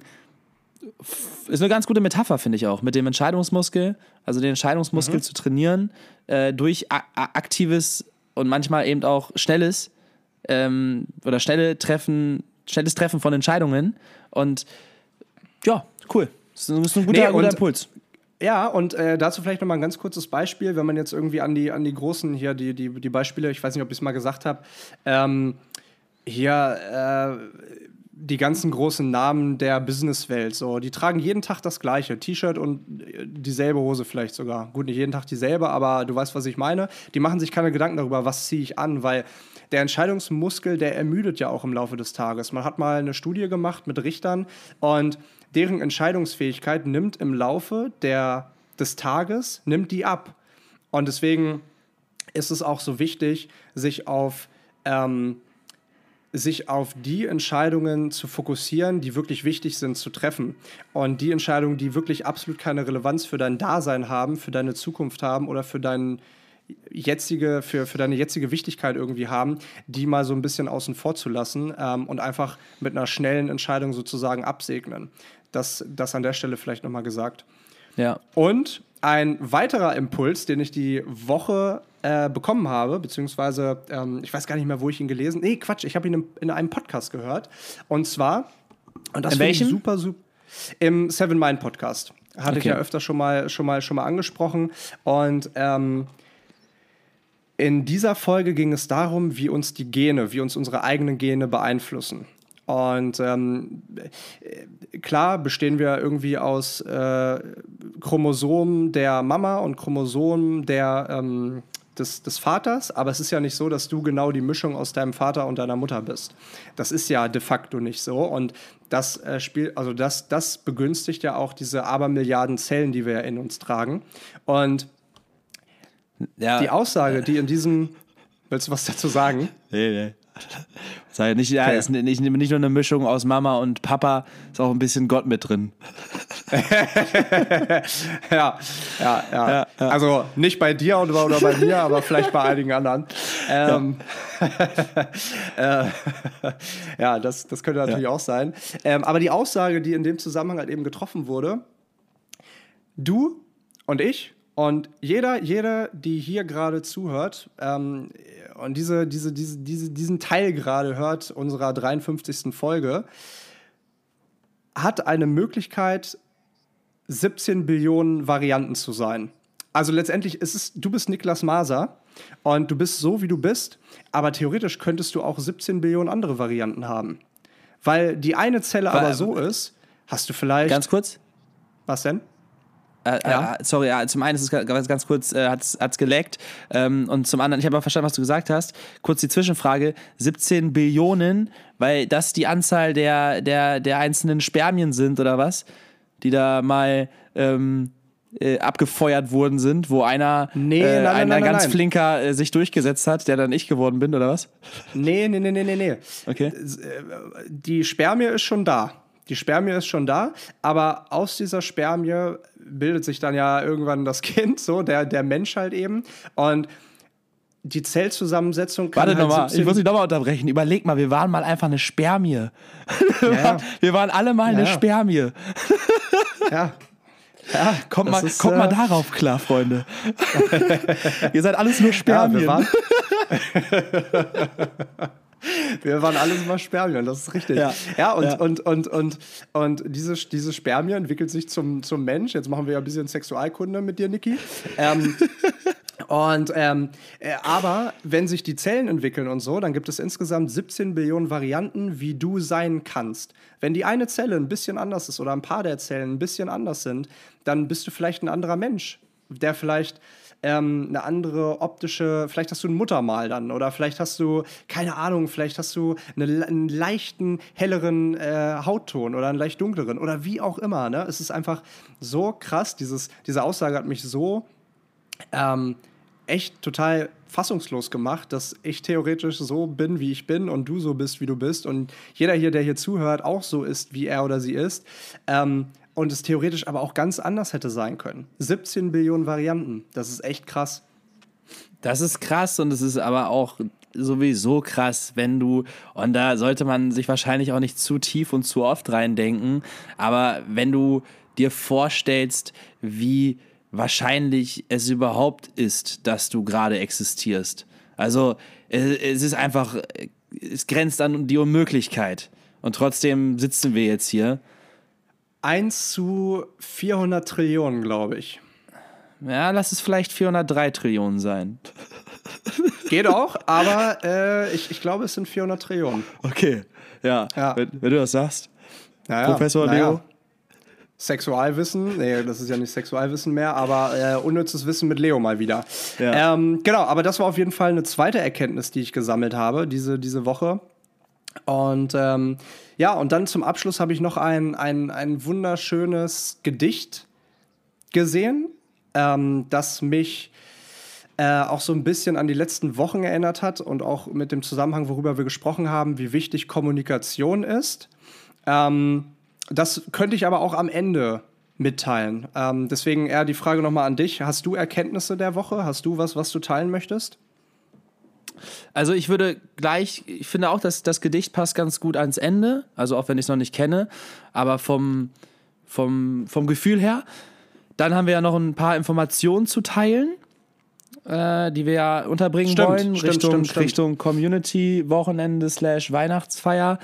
ist eine ganz gute Metapher, finde ich auch, mit dem Entscheidungsmuskel, also den Entscheidungsmuskel zu trainieren, äh, durch aktives und manchmal eben auch schnelles ähm, oder schnelle Treffen, schnelles Treffen von Entscheidungen. Und ja, cool. Das ist ein, guter, Nee, guter Impuls. Ja, und äh, dazu vielleicht noch mal ein ganz kurzes Beispiel, wenn man jetzt irgendwie an die, an die großen hier, die, die, die Beispiele, ich weiß nicht, ob ich es mal gesagt habe, ähm, hier äh, die ganzen großen Namen der Businesswelt, so, die tragen jeden Tag das gleiche, T-Shirt und äh, dieselbe Hose vielleicht sogar. Gut, nicht jeden Tag dieselbe, aber du weißt, was ich meine. Die machen sich keine Gedanken darüber, was ziehe ich an, weil der Entscheidungsmuskel, der ermüdet ja auch im Laufe des Tages. Man hat mal eine Studie gemacht mit Richtern und deren Entscheidungsfähigkeit nimmt im Laufe der, des Tages, nimmt die ab. Und deswegen ist es auch so wichtig, sich auf, ähm, sich auf die Entscheidungen zu fokussieren, die wirklich wichtig sind zu treffen. Und die Entscheidungen, die wirklich absolut keine Relevanz für dein Dasein haben, für deine Zukunft haben oder für deinen jetzige, für, für deine jetzige Wichtigkeit irgendwie haben, die mal so ein bisschen außen vor zu lassen ähm, und einfach mit einer schnellen Entscheidung sozusagen absegnen. Das, das an der Stelle vielleicht nochmal gesagt. Ja. Und ein weiterer Impuls, den ich die Woche äh, bekommen habe, beziehungsweise ähm, ich weiß gar nicht mehr, wo ich ihn gelesen Nee, Quatsch, ich habe ihn im, in einem Podcast gehört. Und zwar, und das In finde ich super, super, im Seven Mind Podcast. Hatte ich Okay. ja öfter schon mal, schon mal, schon mal angesprochen. Und ähm, in dieser Folge ging es darum, wie uns die Gene, wie uns unsere eigenen Gene beeinflussen. Und ähm, äh, klar bestehen wir irgendwie aus äh, Chromosomen der Mama und Chromosomen der, ähm, des, des Vaters, aber es ist ja nicht so, dass du genau die Mischung aus deinem Vater und deiner Mutter bist. Das ist ja de facto nicht so. Und das äh, spielt, also das, das begünstigt ja auch diese Abermilliarden Zellen, die wir ja in uns tragen. Und ja. die Aussage, die in diesem. Willst du was dazu sagen? Nee, nee. Sag ja nicht, ja, Okay. ist nicht, nicht nur eine Mischung aus Mama und Papa, ist auch ein bisschen Gott mit drin. (laughs) ja, ja, ja, Also nicht bei dir oder, oder bei mir, aber vielleicht bei einigen anderen. Ähm, (laughs) äh, ja, das, das könnte natürlich auch sein. Ähm, aber die Aussage, die in dem Zusammenhang halt eben getroffen wurde, du und ich Und jeder, jeder, die hier gerade zuhört ähm, und diese, diese, diese, diese, diesen Teil gerade hört unserer 53. Folge, hat eine Möglichkeit, 17 Billionen Varianten zu sein. Also letztendlich ist es, du bist Niklas Maser und du bist so, wie du bist, aber theoretisch könntest du auch 17 Billionen andere Varianten haben. Weil die eine Zelle Weil, aber so ist, hast du vielleicht. Ganz kurz? Was denn? Äh, äh ja. äh, sorry, ja, zum einen ist es ganz, ganz kurz, äh, hat es geleckt. Ähm, und zum anderen, ich habe auch verstanden, was du gesagt hast. Kurz die Zwischenfrage: 17 Billionen, weil das die Anzahl der, der, der einzelnen Spermien sind, oder was? Die da mal. Ähm, äh, abgefeuert worden sind, wo einer, nee, äh, nein, einer nein, ganz flinker äh, sich durchgesetzt hat, der dann ich geworden bin, oder was? Nee, nee, nee, nee, nee, nee. Okay. Äh, die Spermie ist schon da. Die Spermie ist schon da, aber aus dieser Spermie bildet sich dann ja irgendwann das Kind, so der, der Mensch halt eben. Und die Zellzusammensetzung kann Warte halt nochmal, ich muss dich nochmal unterbrechen. Überleg mal, wir waren mal einfach eine Spermie. Ja. (laughs) wir waren alle mal ja. eine Spermie. ja. (laughs) Ja, kommt, mal, ist, kommt äh... mal darauf klar, Freunde. (laughs) Ihr seid alles nur Spermien. Ja, wir, waren alles mal Spermien, das ist richtig. Ja, ja, und, ja. Und, und, und, und diese, diese Spermie entwickelt sich zum, zum Mensch. Jetzt machen wir ja ein bisschen Sexualkunde mit dir, Niki. Ähm, (laughs) und ähm, äh, aber wenn sich die Zellen entwickeln und so, dann gibt es insgesamt 17 Billionen Varianten, wie du sein kannst. Wenn die eine Zelle ein bisschen anders ist oder ein paar der Zellen ein bisschen anders sind, dann bist du vielleicht ein anderer Mensch, der vielleicht ähm, eine andere optische, vielleicht hast du ein Muttermal dann oder vielleicht hast du, keine Ahnung, vielleicht hast du eine, einen leichten, helleren äh, Hautton oder einen leicht dunkleren oder wie auch immer. Ne? Es ist einfach so krass, dieses, diese Aussage hat mich so ähm, echt total fassungslos gemacht, dass ich theoretisch so bin, wie ich bin und du so bist, wie du bist und jeder hier, der hier zuhört, auch so ist, wie er oder sie ist. Ähm, und es theoretisch aber auch ganz anders hätte sein können. 17 Billionen Varianten, das ist echt krass. Das ist krass und es ist aber auch sowieso krass, wenn du, und da sollte man sich wahrscheinlich auch nicht zu tief und zu oft reindenken, aber wenn du dir vorstellst, wie wahrscheinlich es überhaupt ist, dass du gerade existierst. Also es ist einfach, es grenzt an die Unmöglichkeit. Und trotzdem sitzen wir jetzt hier. 1 zu 400 Trillionen, glaube ich. Ja, lass es vielleicht 403 Trillionen sein. (laughs) Geht auch, aber äh, ich, ich glaube, es sind 400 Trillionen. Okay, ja. ja. Wenn, wenn, du das sagst. Naja, Professor naja. Leo. Sexualwissen, nee, das ist ja nicht Sexualwissen mehr, aber äh, unnützes Wissen mit Leo mal wieder. Ja. Ähm, genau, aber das war auf jeden Fall eine zweite Erkenntnis, die ich gesammelt habe diese, diese Woche. Und ähm, ja, und dann zum Abschluss habe ich noch ein, ein, ein wunderschönes Gedicht gesehen, ähm, das mich äh, auch so ein bisschen an die letzten Wochen erinnert hat und auch mit dem Zusammenhang, worüber wir gesprochen haben, wie wichtig Kommunikation ist. Ähm, das könnte ich aber auch am Ende mitteilen. Ähm, deswegen eher die Frage nochmal an dich. Hast du Erkenntnisse der Woche? Hast du was, was du teilen möchtest? Also ich würde gleich, ich finde auch, dass das Gedicht passt ganz gut ans Ende, also auch wenn ich es noch nicht kenne, aber vom, vom, vom Gefühl her. Dann haben wir ja noch ein paar Informationen zu teilen, äh, die wir ja unterbringen stimmt, wollen, stimmt, Richtung, stimmt, Richtung Community-Wochenende slash Weihnachtsfeier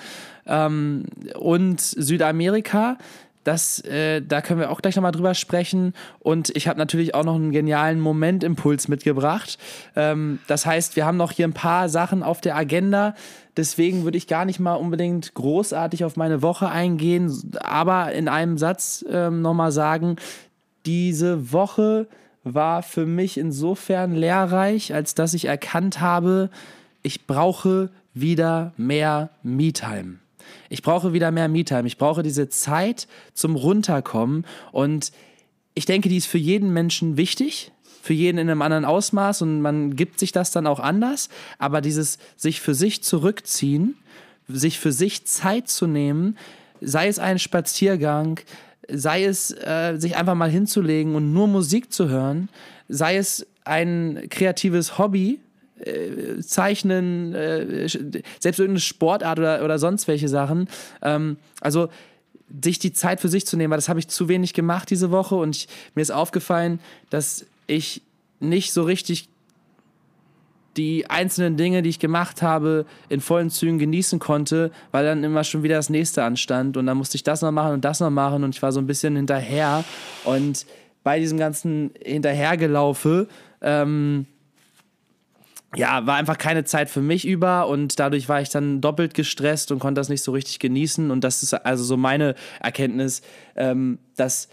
ähm, und Südamerika. Das, äh, da können wir auch gleich nochmal drüber sprechen. Und ich habe natürlich auch noch einen genialen Momentimpuls mitgebracht. Ähm, das heißt, wir haben noch hier ein paar Sachen auf der Agenda. Deswegen würde ich gar nicht mal unbedingt großartig auf meine Woche eingehen, aber in einem Satz ähm, nochmal sagen, diese Woche war für mich insofern lehrreich, als dass ich erkannt habe, ich brauche wieder mehr Me-Time. Ich brauche wieder mehr Me-Time. Ich brauche diese Zeit zum Runterkommen. Und ich denke, die ist für jeden Menschen wichtig. Für jeden in einem anderen Ausmaß und man gibt sich das dann auch anders. Aber dieses sich für sich zurückziehen, sich für sich Zeit zu nehmen, sei es ein Spaziergang, sei es äh, sich einfach mal hinzulegen und nur Musik zu hören, sei es ein kreatives Hobby, äh, Zeichnen, äh, selbst irgendeine Sportart oder, oder sonst welche Sachen. Ähm, also sich die Zeit für sich zu nehmen, weil das habe ich zu wenig gemacht diese Woche und ich, mir ist aufgefallen, dass ich nicht so richtig die einzelnen Dinge, die ich gemacht habe, in vollen Zügen genießen konnte, weil dann immer schon wieder das nächste anstand und dann musste ich das noch machen und das noch machen und ich war so ein bisschen hinterher und bei diesem ganzen Hinterhergelaufe ähm, ja, war einfach keine Zeit für mich über und dadurch war ich dann doppelt gestresst und konnte das nicht so richtig genießen. Und das ist also so meine Erkenntnis, ähm, dass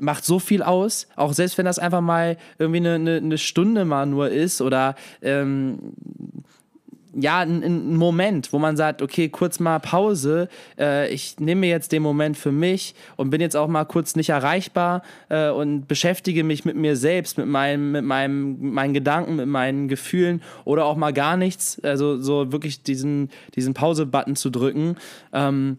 macht so viel aus, auch selbst wenn das einfach mal irgendwie eine, eine, eine Stunde mal nur ist oder ähm, ja, ein, Moment, wo man sagt, okay, kurz mal Pause, äh, ich nehme mir jetzt den Moment für mich und bin jetzt auch mal kurz nicht erreichbar äh, und beschäftige mich mit mir selbst, mit, meinem, mit meinem, meinen Gedanken, mit meinen Gefühlen oder auch mal gar nichts, also so wirklich diesen, diesen Pause-Button zu drücken. Ähm,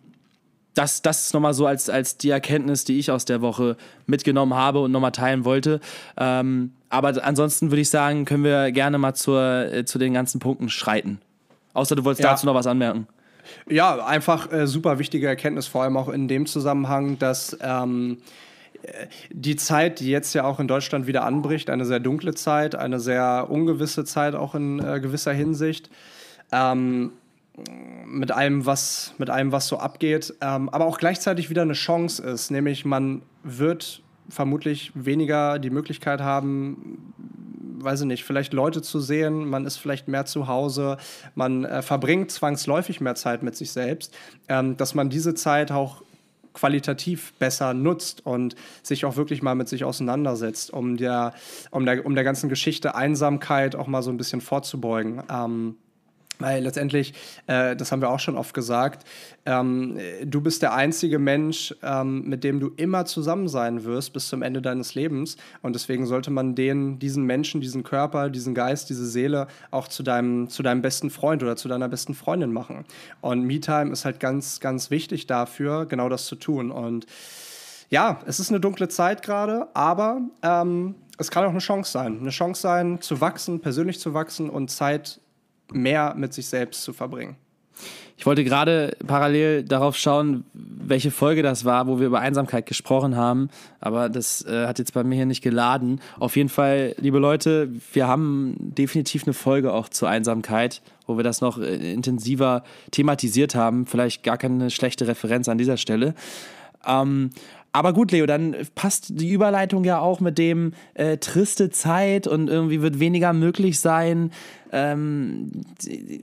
das, das ist nochmal so als, als die Erkenntnis, die ich aus der Woche mitgenommen habe und nochmal teilen wollte. Ähm, aber ansonsten würde ich sagen, können wir gerne mal zur, äh, zu den ganzen Punkten schreiten. Außer du wolltest ja. dazu noch was anmerken. Ja, einfach äh, super wichtige Erkenntnis, vor allem auch in dem Zusammenhang, dass ähm, äh, die Zeit, die jetzt ja auch in Deutschland wieder anbricht, eine sehr dunkle Zeit, eine sehr ungewisse Zeit auch in äh, gewisser Hinsicht. Ähm, mit allem, was, mit allem, was so abgeht, ähm, aber auch gleichzeitig wieder eine Chance ist, nämlich man wird vermutlich weniger die Möglichkeit haben, weiß ich nicht, vielleicht Leute zu sehen, man ist vielleicht mehr zu Hause, man äh, verbringt zwangsläufig mehr Zeit mit sich selbst, ähm, dass man diese Zeit auch qualitativ besser nutzt und sich auch wirklich mal mit sich auseinandersetzt, um der, um der, um der ganzen Geschichte Einsamkeit auch mal so ein bisschen vorzubeugen. Ähm, weil letztendlich, äh, das haben wir auch schon oft gesagt, ähm, du bist der einzige Mensch, ähm, mit dem du immer zusammen sein wirst bis zum Ende deines Lebens. Und deswegen sollte man den, diesen Menschen, diesen Körper, diesen Geist, diese Seele auch zu deinem, zu deinem besten Freund oder zu deiner besten Freundin machen. Und Me-Time ist halt ganz, ganz wichtig dafür, genau das zu tun. Und ja, es ist eine dunkle Zeit gerade, aber ähm, es kann auch eine Chance sein. Eine Chance sein, zu wachsen, persönlich zu wachsen und Zeit mehr mit sich selbst zu verbringen. Ich wollte gerade parallel darauf schauen, welche Folge das war, wo wir über Einsamkeit gesprochen haben, aber das äh, hat jetzt bei mir hier nicht geladen. Auf jeden Fall, liebe Leute, wir haben definitiv eine Folge auch zur Einsamkeit, wo wir das noch äh, intensiver thematisiert haben. Vielleicht gar keine schlechte Referenz an dieser Stelle. Ähm, aber gut, Leo, dann passt die Überleitung ja auch mit dem äh, triste Zeit und irgendwie wird weniger möglich sein. Ähm,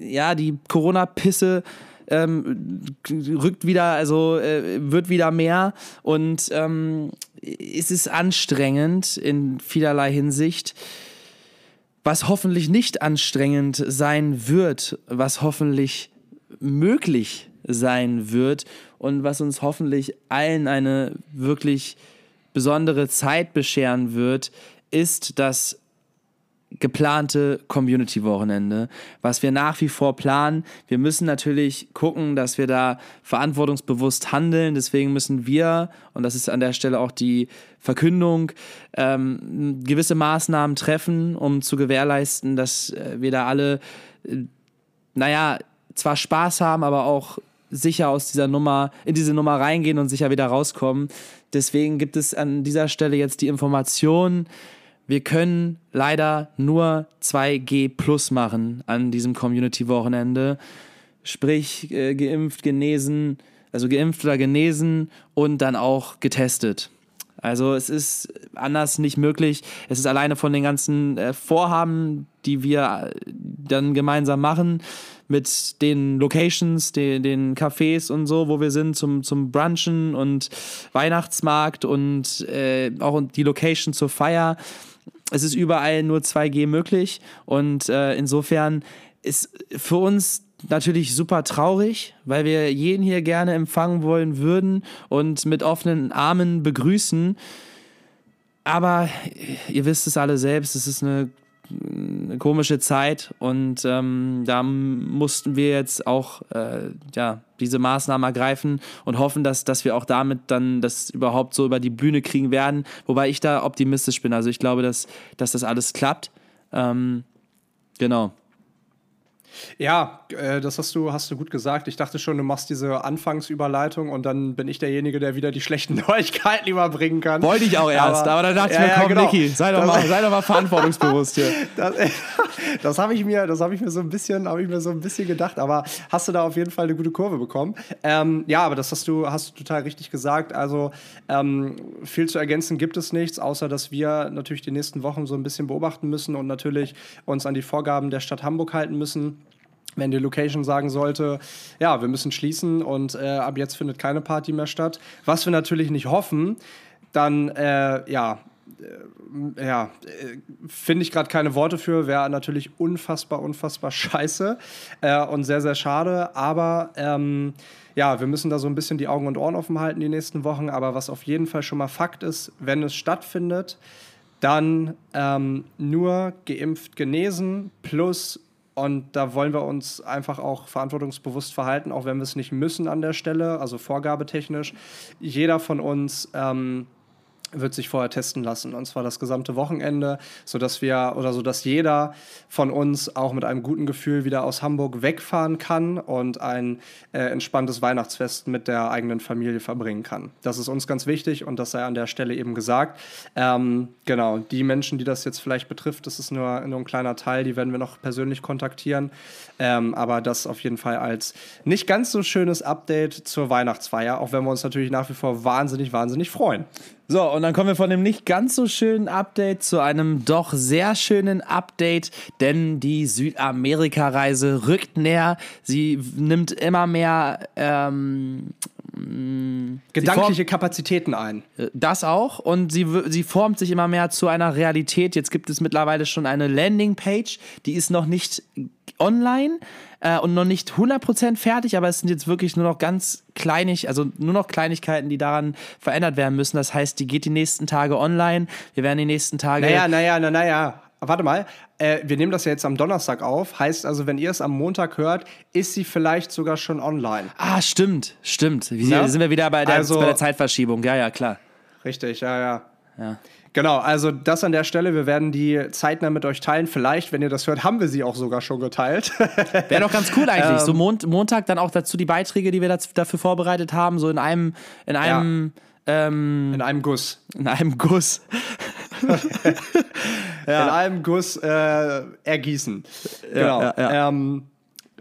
ja, die Corona-Pisse ähm, rückt wieder, also äh, wird wieder mehr und ähm, es ist anstrengend in vielerlei Hinsicht. Was hoffentlich nicht anstrengend sein wird, was hoffentlich möglich sein wird und was uns hoffentlich allen eine wirklich besondere Zeit bescheren wird, ist das geplante Community-Wochenende, was wir nach wie vor planen. Wir müssen natürlich gucken, dass wir da verantwortungsbewusst handeln. Deswegen müssen wir, und das ist an der Stelle auch die Verkündung, ähm, gewisse Maßnahmen treffen, um zu gewährleisten, dass äh, wir da alle, äh, naja, zwar Spaß haben, aber auch sicher aus dieser Nummer, in diese Nummer reingehen und sicher wieder rauskommen. Deswegen gibt es an dieser Stelle jetzt die Information, wir können leider nur 2G Plus machen an diesem Community-Wochenende. Sprich, äh, geimpft, genesen, also geimpft oder genesen und dann auch getestet. Also es ist anders nicht möglich. Es ist alleine von den ganzen äh, Vorhaben, die wir äh, dann gemeinsam machen, mit den Locations, den, den Cafés und so, wo wir sind, zum, zum Brunchen und Weihnachtsmarkt und äh, auch die Location zur Feier. Es ist überall nur 2G möglich und äh, insofern ist für uns natürlich super traurig, weil wir jeden hier gerne empfangen wollen würden und mit offenen Armen begrüßen. Aber ihr wisst es alle selbst, es ist eine, eine komische Zeit und ähm, da mussten wir jetzt auch äh, ja, diese Maßnahmen ergreifen und hoffen, dass, dass wir auch damit dann das überhaupt so über die Bühne kriegen werden. Wobei ich da optimistisch bin. Also ich glaube, dass, dass das alles klappt. Ähm, genau. Ja, äh, das hast du, hast du gut gesagt. Ich dachte schon, du machst diese Anfangsüberleitung und dann bin ich derjenige, der wieder die schlechten (laughs) Neuigkeiten überbringen kann. Wollte ich auch erst, aber, aber dann dachte ich mir, ja, komm, genau. Niki, sei doch, mal, (laughs) sei doch mal verantwortungsbewusst hier. Das, (laughs) das habe ich mir, das habe ich mir so ein bisschen, habe ich mir so ein bisschen gedacht, aber hast du da auf jeden Fall eine gute Kurve bekommen. Ähm, ja, aber das hast du, hast du total richtig gesagt. Also ähm, viel zu ergänzen gibt es nichts, außer dass wir natürlich die nächsten Wochen so ein bisschen beobachten müssen und natürlich uns an die Vorgaben der Stadt Hamburg halten müssen wenn die Location sagen sollte, ja, wir müssen schließen und äh, ab jetzt findet keine Party mehr statt. Was wir natürlich nicht hoffen, dann, äh, ja, äh, ja, äh, finde ich gerade keine Worte für, wäre natürlich unfassbar, unfassbar scheiße äh, und sehr, sehr schade. Aber ähm, ja, wir müssen da so ein bisschen die Augen und Ohren offen halten die nächsten Wochen. Aber was auf jeden Fall schon mal Fakt ist, wenn es stattfindet, dann ähm, nur geimpft genesen plus und da wollen wir uns einfach auch verantwortungsbewusst verhalten, auch wenn wir es nicht müssen an der Stelle, also vorgabetechnisch. Jeder von uns ähm, wird sich vorher testen lassen und zwar das gesamte Wochenende, sodass wir oder sodass jeder von uns auch mit einem guten Gefühl wieder aus Hamburg wegfahren kann und ein äh, entspanntes Weihnachtsfest mit der eigenen Familie verbringen kann. Das ist uns ganz wichtig und das sei an der Stelle eben gesagt. Ähm, genau, die Menschen, die das jetzt vielleicht betrifft, das ist nur, nur ein kleiner Teil, die werden wir noch persönlich kontaktieren. Ähm, aber das auf jeden Fall als nicht ganz so schönes Update zur Weihnachtsfeier, auch wenn wir uns natürlich nach wie vor wahnsinnig, wahnsinnig freuen. So, und dann kommen wir von dem nicht ganz so schönen Update zu einem doch sehr schönen Update, denn die Südamerika-Reise rückt näher. Sie nimmt immer mehr ähm, gedankliche Kapazitäten ein. Äh, das auch. Und sie, sie formt sich immer mehr zu einer Realität. Jetzt gibt es mittlerweile schon eine Landingpage, die ist noch nicht online äh, und noch nicht 100% fertig, aber es sind jetzt wirklich nur noch ganz kleinig, also nur noch Kleinigkeiten, die daran verändert werden müssen. Das heißt, die geht die nächsten Tage online. Wir werden die nächsten Tage. Naja, naja, naja, naja. Warte mal, äh, wir nehmen das ja jetzt am Donnerstag auf. Heißt also, wenn ihr es am Montag hört, ist sie vielleicht sogar schon online. Ah, stimmt, stimmt. Wie, ja? Sind wir wieder bei der, also, bei der Zeitverschiebung? Ja, ja, klar. Richtig, ja, ja. Ja. Genau, also das an der Stelle. Wir werden die zeitnah mit euch teilen. Vielleicht, wenn ihr das hört, haben wir sie auch sogar schon geteilt. (laughs) Wäre doch ganz cool eigentlich. Ähm, so Mont Montag dann auch dazu die Beiträge, die wir dafür vorbereitet haben, so in einem, in einem, ja. ähm, in einem Guss. In einem Guss. (laughs) ja. In einem Guss äh, ergießen. Genau. Ja, ähm,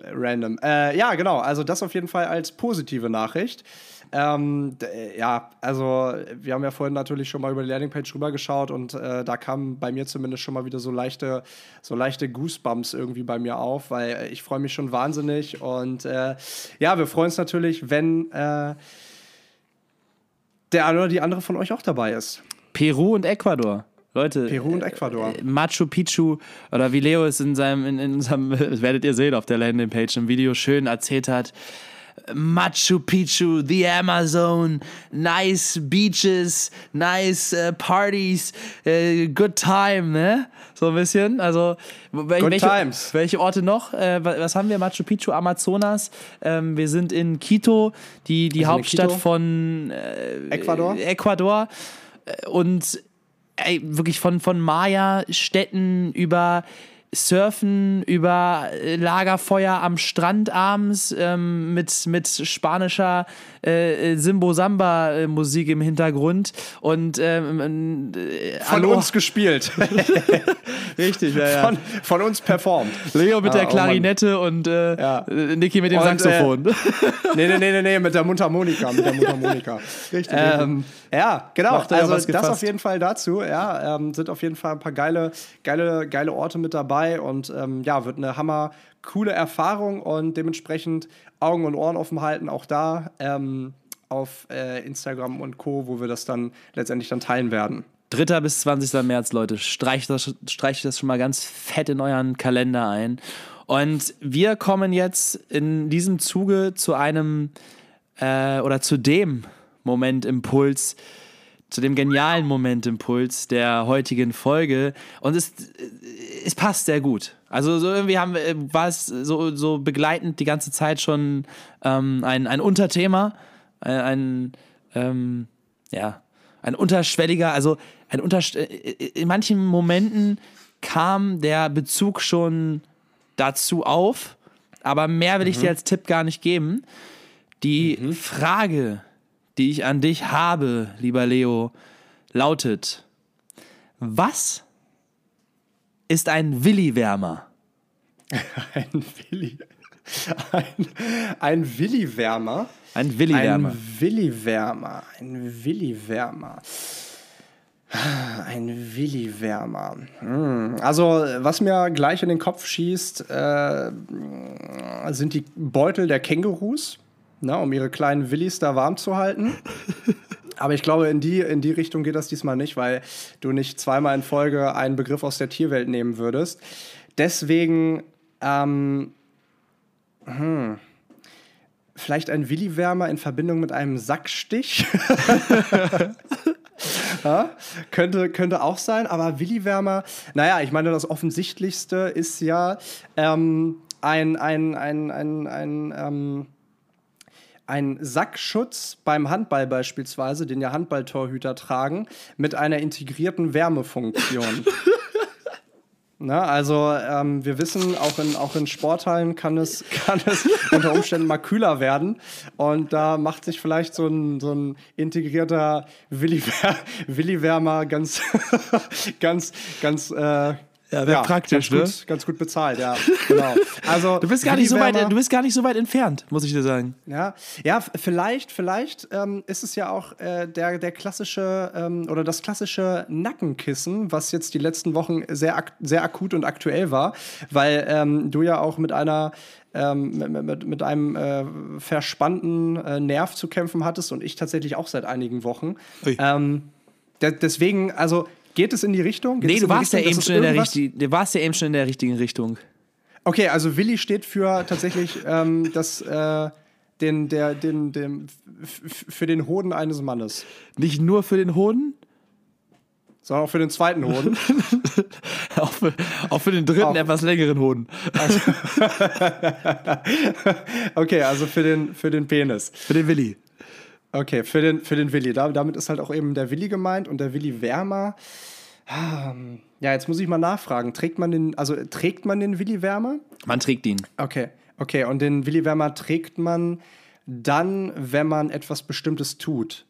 random. Äh, ja, genau. Also das auf jeden Fall als positive Nachricht. Ähm, ja, also wir haben ja vorhin natürlich schon mal über die Landingpage rübergeschaut und äh, da kamen bei mir zumindest schon mal wieder so leichte, so leichte Goosebumps irgendwie bei mir auf, weil ich freue mich schon wahnsinnig und äh, ja, wir freuen uns natürlich, wenn äh, der eine oder die andere von euch auch dabei ist. Peru und Ecuador. Leute, Peru und Ecuador. Äh, Machu Picchu oder wie Leo es in seinem, in, in (laughs) das werdet ihr sehen auf der Landingpage im Video schön erzählt hat. Machu Picchu, the Amazon, nice beaches, nice uh, parties, uh, good time, ne? So ein bisschen. Also, wel good welche, times. welche Orte noch? Äh, was haben wir? Machu Picchu, Amazonas. Ähm, wir sind in Quito, die, die Hauptstadt von äh, Ecuador. Ecuador. Und ey, wirklich von, von Maya-Städten über Surfen, über äh, Lagerfeuer am Strand abends ähm, mit, mit spanischer äh, äh Simbo-Samba-Musik im Hintergrund und ähm, äh, von Aloha. uns gespielt. (laughs) Richtig, ja, ja. Von, von, uns performt. Leo mit ah, der oh Klarinette oh und äh, ja. Niki mit dem und, Saxophon. Äh, (laughs) nee, nee, nee, nee, nee, mit der Mundharmonika, mit der Mundharmonika. Richtig. Ähm, ja, genau. Also das auf jeden Fall dazu. Ja, ähm, sind auf jeden Fall ein paar geile, geile, geile Orte mit dabei und ähm, ja, wird eine hammer coole Erfahrung und dementsprechend Augen und Ohren offen halten, auch da ähm, auf äh, Instagram und Co., wo wir das dann letztendlich dann teilen werden. 3. bis 20. März, Leute, streicht das, streicht das schon mal ganz fett in euren Kalender ein. Und wir kommen jetzt in diesem Zuge zu einem äh, oder zu dem Momentimpuls, zu dem genialen Momentimpuls der heutigen Folge. Und es, es passt sehr gut. Also so irgendwie haben wir, war es so, so begleitend die ganze Zeit schon ähm, ein, ein Unterthema, ein, ein ähm, ja, ein unterschwelliger, also ein Untersch in manchen Momenten kam der Bezug schon dazu auf aber mehr will ich dir als Tipp gar nicht geben. Die Frage, die ich an dich habe, lieber Leo, lautet: Was ist ein Willi-Wärmer? (laughs) Ein Willi. Ein, ein Willi-Wärmer. Ein Willi-Wärmer. Ein Willi-Wärmer. Ein Willi-Wärmer. Ein Willi-Wärmer. Hm. Also, was mir gleich in den Kopf schießt, äh, sind die Beutel der Kängurus, ne, um ihre kleinen Willis da warm zu halten. (laughs) Aber ich glaube, in die, in die Richtung geht das diesmal nicht, weil du nicht zweimal in Folge einen Begriff aus der Tierwelt nehmen würdest. Deswegen, ähm, hm, vielleicht ein Willi-Wärmer in Verbindung mit einem Sackstich. (laughs) ja, könnte, könnte auch sein, aber Willi-Wärmer, naja, ich meine, das Offensichtlichste ist ja ähm, ein, ein, ein, ein, ein, ähm, ein Sackschutz beim Handball beispielsweise, den ja Handballtorhüter tragen, mit einer integrierten Wärmefunktion. (laughs) Na, also ähm, wir wissen, auch in, auch in Sporthallen kann es, (laughs) kann es unter Umständen mal kühler werden. Und da macht sich vielleicht so ein, so ein integrierter Willi-Wär- (laughs) Willi-Wärmer ganz, ganz, ganz, äh, Ja, wär praktisch, ne? ganz gut, ganz gut bezahlt, ja. Genau. Also, (laughs) Du bist gar nicht so weit, du bist gar nicht so weit entfernt, muss ich dir sagen. ja, ja vielleicht, vielleicht ähm, ist es ja auch äh, der, der klassische ähm, oder das klassische Nackenkissen, was jetzt die letzten Wochen sehr, ak sehr akut und aktuell war, weil ähm, du ja auch mit einer ähm, mit, mit, mit einem äh, verspannten äh, Nerv zu kämpfen hattest und ich tatsächlich auch seit einigen Wochen. Ähm, de deswegen, also geht es in die Richtung? Geht Nee, du warst, ja Richtung, eben dass es schon in der richtigen, du warst ja eben schon in der richtigen Richtung. Okay, also Willi steht für tatsächlich ähm, das, äh, den, der, den, dem, für den Hoden eines Mannes, Nicht nur für den Hoden, sondern auch für den zweiten Hoden. (laughs) auch für, auch für den dritten, Auch. etwas längeren Hoden. (laughs) Okay, also für den, für den Penis. Für den Willi. Okay, für den, für den Willi. Da, damit ist halt auch eben der Willi gemeint und der Willi Wärmer. Ähm, Ja, jetzt muss ich mal nachfragen. Trägt man den, also trägt man den Willi Wärmer? Man trägt ihn. Okay, okay. Und den Willi Wärmer trägt man dann, wenn man etwas Bestimmtes tut.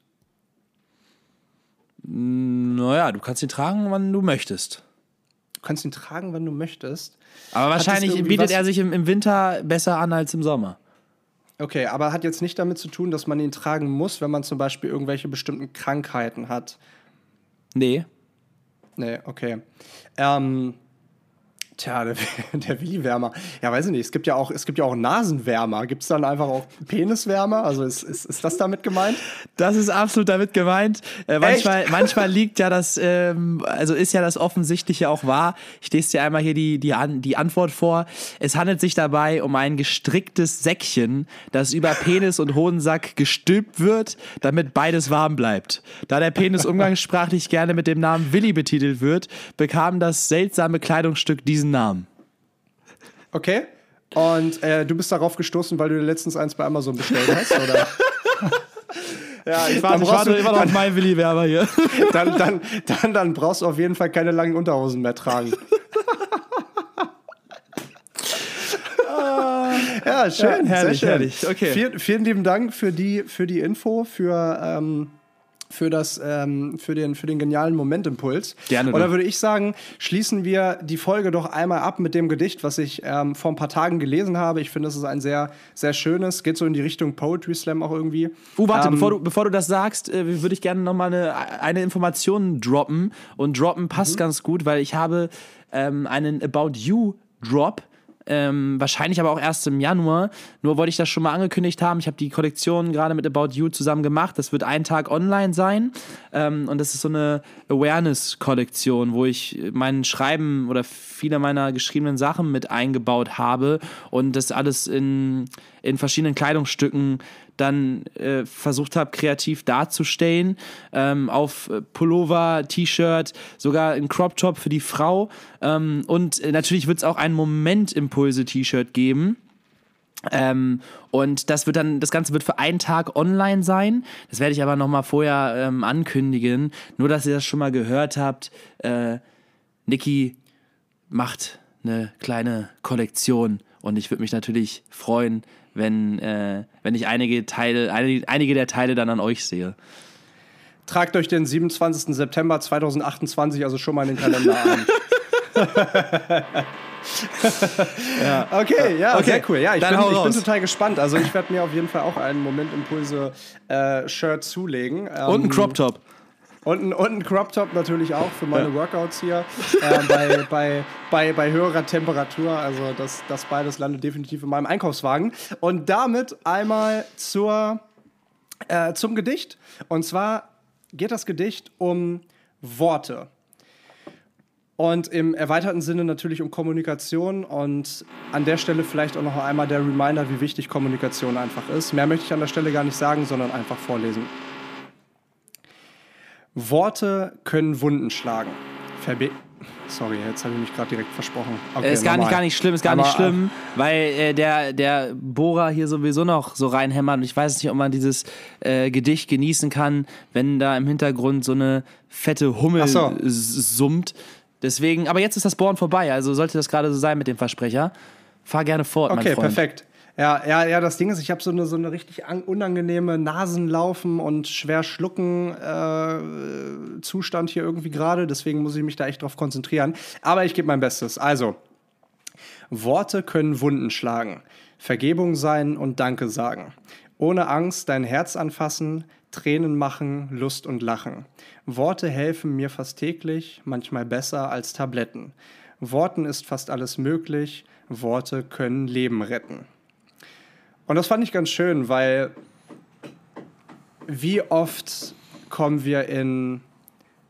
Naja, du kannst ihn tragen, wann du möchtest. Du kannst ihn tragen, wenn du möchtest. Aber wahrscheinlich bietet was- er sich im, im Winter besser an als im Sommer. Okay, aber hat jetzt nicht damit zu tun, dass man ihn tragen muss, wenn man zum Beispiel irgendwelche bestimmten Krankheiten hat. Nee. Nee, okay. Ähm, tja, der, (laughs) der Willi-Wärmer. Ja, weiß ich nicht. Es gibt ja auch, es gibt ja auch Nasenwärmer. Gibt es dann einfach auch Peniswärmer? Also ist, ist, ist das damit gemeint? Das ist absolut damit gemeint. Äh, manchmal, (laughs) manchmal liegt ja das, ähm, also ist ja das Offensichtliche auch wahr. Ich lese dir einmal hier die, die, An die Antwort vor. Es handelt sich dabei um ein gestricktes Säckchen, das über Penis und Hodensack gestülpt wird, damit beides warm bleibt. Da der Penis (laughs) umgangssprachlich gerne mit dem Namen Willi betitelt wird, bekam das seltsame Kleidungsstück diesen Namen. Okay. Und äh, du bist darauf gestoßen, weil du dir letztens eins bei Amazon bestellt hast, oder? (laughs) Ja, ich Dann brauchst du- immer noch auf meinen Willi-Werber hier. (laughs) Dann, dann, dann, dann brauchst du auf jeden Fall keine langen Unterhosen mehr tragen. ja, schön. Ja, herrlich, schön. herrlich. Okay. Vielen, vielen lieben Dank für die, für die Info, für, ähm, für, das, ähm, für, den, für den genialen Momentimpuls. Gerne Und da doch. würde ich sagen, schließen wir die Folge doch einmal ab mit dem Gedicht, was ich ähm, vor ein paar Tagen gelesen habe. Ich finde, es ist ein sehr, sehr schönes, geht so in die Richtung Poetry Slam auch irgendwie. Uh, warte, Ähm, bevor, du, bevor du das sagst, äh, würde ich gerne nochmal eine, eine Information droppen. Und droppen passt Mhm. ganz gut, weil ich habe ähm, einen About You Drop. Ähm, wahrscheinlich aber auch erst im Januar. Nur wollte ich das schon mal angekündigt haben. Ich habe die Kollektion gerade mit About You zusammen gemacht. Das wird einen Tag online sein. Ähm, und das ist so eine Awareness-Kollektion, wo ich mein Schreiben oder viele meiner geschriebenen Sachen mit eingebaut habe und das alles in, in verschiedenen Kleidungsstücken dann äh, versucht habe, kreativ darzustellen. Ähm, auf äh, Pullover, T-Shirt, sogar ein Crop Top für die Frau. Ähm, und äh, natürlich wird es auch ein Momentimpulse-T-Shirt geben. Ähm, und das wird dann, das Ganze wird für einen Tag online sein. Das werde ich aber nochmal vorher ähm, ankündigen. Nur, dass ihr das schon mal gehört habt. Äh, Niki macht eine kleine Kollektion Und ich würde mich natürlich freuen, wenn, äh, wenn ich einige Teile, einige, einige der Teile dann an euch sehe. Tragt euch den 27. September 2028 also schon mal in den Kalender ein. (laughs) ja. Okay, ja, okay. sehr cool. Ja, ich, bin, ich bin, total gespannt. Also ich werde mir auf jeden Fall auch einen Moment Impulse äh, Shirt zulegen. Ähm, und ein Crop Top. Und ein, und ein Crop Top natürlich auch für meine. Workouts hier äh, bei, bei, bei, bei höherer Temperatur. Also das, das beides landet definitiv in meinem Einkaufswagen. Und damit einmal zur, äh, zum Gedicht. Und zwar geht das Gedicht um Worte. Und im erweiterten Sinne natürlich um Kommunikation und an der Stelle vielleicht auch noch einmal der Reminder, wie wichtig Kommunikation einfach ist. Mehr möchte ich an der Stelle gar nicht sagen, sondern einfach vorlesen. Worte können Wunden schlagen. Verbe Sorry, jetzt habe ich mich gerade direkt versprochen. Okay, ist gar nicht, gar nicht schlimm, ist gar Aber nicht schlimm, weil äh, der, der Bohrer hier sowieso noch so reinhämmert. Und ich weiß nicht, ob man dieses äh, Gedicht genießen kann, wenn da im Hintergrund so eine fette Hummel so. summt. Deswegen, aber jetzt ist das Bohren vorbei, also sollte das gerade so sein mit dem Versprecher. Fahr gerne fort, okay, mein Freund. Okay, perfekt. Ja, ja, ja, das Ding ist, ich habe so eine, so eine richtig unangenehme Nasenlaufen und schwer schlucken äh, Zustand hier irgendwie gerade. Deswegen muss ich mich da echt drauf konzentrieren. Aber ich gebe mein Bestes. Also, Worte können Wunden schlagen, Vergebung sein und Danke sagen. Ohne Angst dein Herz anfassen, Tränen machen, Lust und Lachen. Worte helfen mir fast täglich, manchmal besser als Tabletten. Worten ist fast alles möglich, Worte können Leben retten. Und das fand ich ganz schön, weil wie oft kommen wir in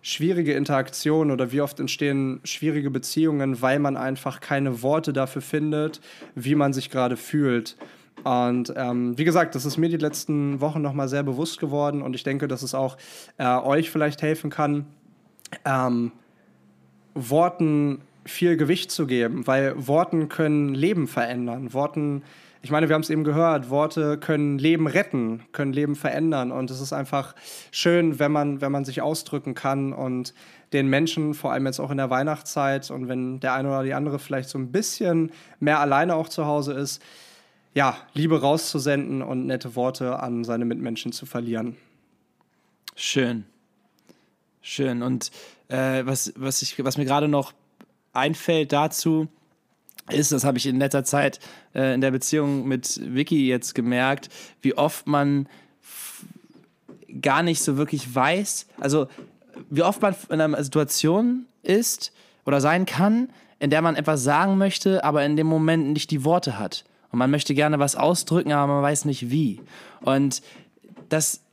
schwierige Interaktionen oder wie oft entstehen schwierige Beziehungen, weil man einfach keine Worte dafür findet, wie man sich gerade fühlt. Und ähm, wie gesagt, das ist mir die letzten Wochen nochmal sehr bewusst geworden und ich denke, dass es auch äh, euch vielleicht helfen kann, ähm, Worten viel Gewicht zu geben, weil Worten können Leben verändern. Worten ich meine, wir haben es eben gehört, Worte können Leben retten, können Leben verändern. Und es ist einfach schön, wenn man, wenn man sich ausdrücken kann und den Menschen, vor allem jetzt auch in der Weihnachtszeit und wenn der eine oder die andere vielleicht so ein bisschen mehr alleine auch zu Hause ist, ja, Liebe rauszusenden und nette Worte an seine Mitmenschen zu verlieren. Schön. Schön. Und äh, was, was, ich, was mir gerade noch einfällt dazu, ist, das habe ich in letzter Zeit äh, in der Beziehung mit Vicky jetzt gemerkt, wie oft man gar nicht so wirklich weiß, also wie oft man in einer Situation ist oder sein kann, in der man etwas sagen möchte, aber in dem Moment nicht die Worte hat. Und man möchte gerne was ausdrücken, aber man weiß nicht wie. Und das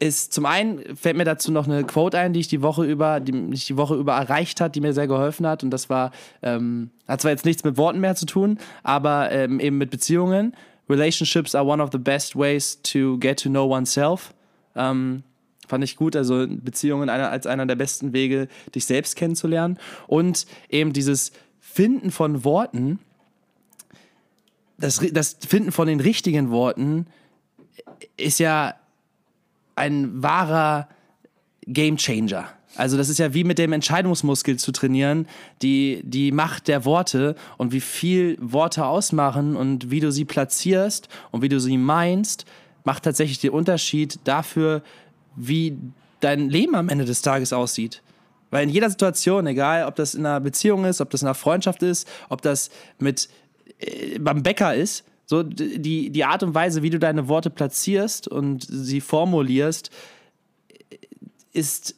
ist zum einen fällt mir dazu noch eine Quote ein, die ich die Woche über, die mich die Woche über erreicht hat, die mir sehr geholfen hat. Und das war, ähm, hat zwar jetzt nichts mit Worten mehr zu tun, aber ähm, eben mit Beziehungen. Relationships are one of the best ways to get to know oneself. Ähm, fand ich gut. Also Beziehungen als einer der besten Wege, dich selbst kennenzulernen. Und eben dieses Finden von Worten, das, das Finden von den richtigen Worten ist ja ein wahrer Game Changer. Also das ist ja wie mit dem Entscheidungsmuskel zu trainieren, die, die Macht der Worte und wie viel Worte ausmachen und wie du sie platzierst und wie du sie meinst, macht tatsächlich den Unterschied dafür, wie dein Leben am Ende des Tages aussieht. Weil in jeder Situation, egal ob das in einer Beziehung ist, ob das in einer Freundschaft ist, ob das mit äh, beim Bäcker ist, so die, die Art und Weise, wie du deine Worte platzierst und sie formulierst, ist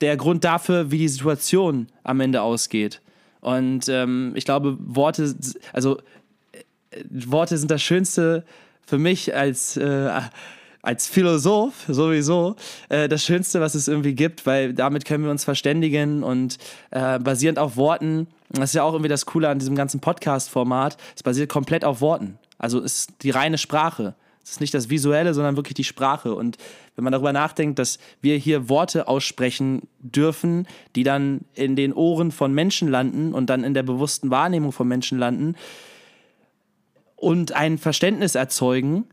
der Grund dafür, wie die Situation am Ende ausgeht. Und ähm, ich glaube, Worte, also äh, Worte sind das Schönste für mich als, äh, als Philosoph sowieso, äh, das Schönste, was es irgendwie gibt, weil damit können wir uns verständigen und äh, basierend auf Worten das ist ja auch irgendwie das Coole an diesem ganzen Podcast-Format. Es basiert komplett auf Worten. Also es ist die reine Sprache. Es ist nicht das Visuelle, sondern wirklich die Sprache. Und wenn man darüber nachdenkt, dass wir hier Worte aussprechen dürfen, die dann in den Ohren von Menschen landen und dann in der bewussten Wahrnehmung von Menschen landen und ein Verständnis erzeugen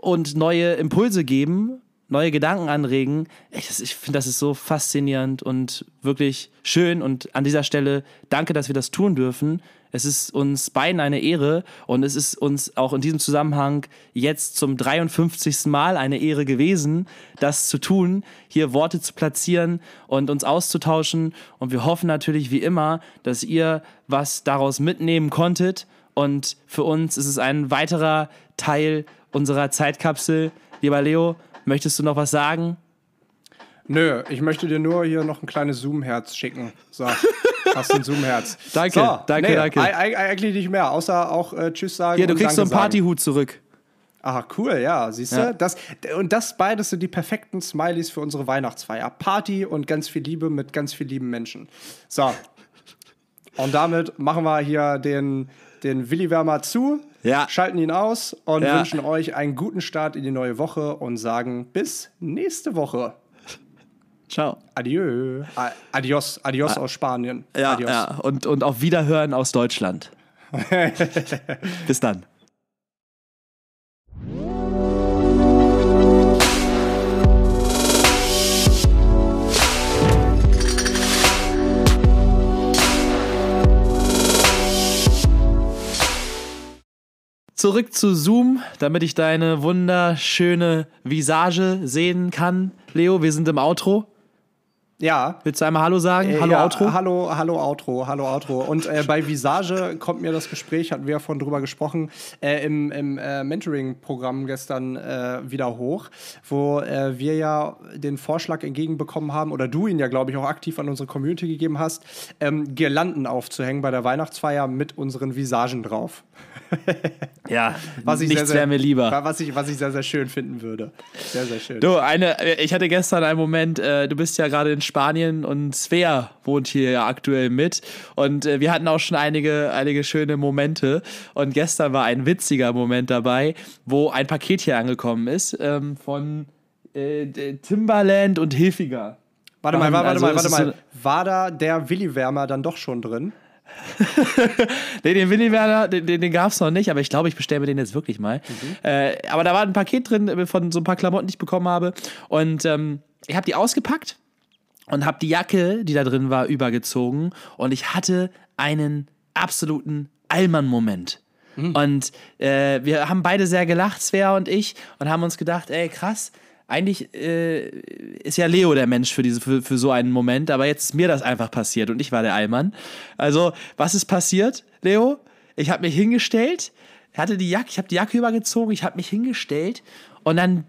und neue Impulse geben neue Gedanken anregen. Ich, finde, das ist so faszinierend und wirklich schön. Und an dieser Stelle danke, dass wir das tun dürfen. Es ist uns beiden eine Ehre und es ist uns auch in diesem Zusammenhang jetzt zum 53. Mal eine Ehre gewesen, das zu tun, hier Worte zu platzieren und uns auszutauschen. Und wir hoffen natürlich wie immer, dass ihr was daraus mitnehmen konntet. Und für uns ist es ein weiterer Teil unserer Zeitkapsel. Lieber Leo, möchtest du noch was sagen? Nö, ich möchte dir nur hier noch ein kleines Zoom-Herz schicken. So, (laughs) hast ein Zoom-Herz. Danke, so, danke, nee, danke. Eigentlich nicht mehr, außer auch äh, Tschüss sagen. Hier, du kriegst so einen Partyhut zurück. Ah, cool, ja, siehst du? Ja. Das, und das beides sind die perfekten Smileys für unsere Weihnachtsfeier. Party und ganz viel Liebe mit ganz viel lieben Menschen. So. Und damit machen wir hier den, den Willi-Wärmer zu, Ja. schalten ihn aus und Ja. wünschen euch einen guten Start in die neue Woche und sagen bis nächste Woche. Ciao. Adieu. A adios, adios aus Spanien. Ja, adios. ja. Und, und auf Wiederhören aus Deutschland. (laughs) Bis dann. Zurück zu Zoom, damit ich deine wunderschöne Visage sehen kann. Leo, wir sind im Outro. Ja. Willst du einmal Hallo sagen? Äh, Hallo ja, Outro? Hallo, hallo Outro, hallo Outro. Und äh, bei Visage kommt mir das Gespräch, hatten wir ja vorhin drüber gesprochen, äh, im, im äh, Mentoring-Programm gestern äh, wieder hoch, wo äh, wir ja den Vorschlag entgegenbekommen haben, oder du ihn ja, glaube ich, auch aktiv an unsere Community gegeben hast, ähm, Girlanden aufzuhängen bei der Weihnachtsfeier mit unseren Visagen drauf. (laughs) Ja, Was ich nichts sehr, sehr, wäre mir lieber. Was ich, was ich sehr, sehr schön finden würde. Sehr, sehr schön. Du, eine, ich hatte gestern einen Moment, äh, du bist ja gerade in Spanien und Svea wohnt hier ja aktuell mit. Und äh, wir hatten auch schon einige, einige schöne Momente. Und gestern war ein witziger Moment dabei, wo ein Paket hier angekommen ist ähm, von äh, d- Timbaland und Hilfiger. Warte mal, warte Also mal, warte mal. so- War da der Willi-Wärmer dann doch schon drin? (laughs) Nee, den Willi Werner, den, den, den gab es noch nicht, aber ich glaube, ich bestelle mir den jetzt wirklich mal. Äh, aber da war ein Paket drin äh, von so ein paar Klamotten, die ich bekommen habe. Und ähm, ich habe die ausgepackt und habe die Jacke, die da drin war, übergezogen. Und ich hatte einen absoluten Allmann-Moment. Und äh, wir haben beide sehr gelacht, Svea und ich, und haben uns gedacht, ey, krass, eigentlich äh, ist ja Leo der Mensch für, diese, für, für so einen Moment, aber jetzt ist mir das einfach passiert und ich war der Allmann. Also, was ist passiert, Leo? Ich habe mich hingestellt, hatte die Jacke, ich habe die Jacke übergezogen, ich habe mich hingestellt und dann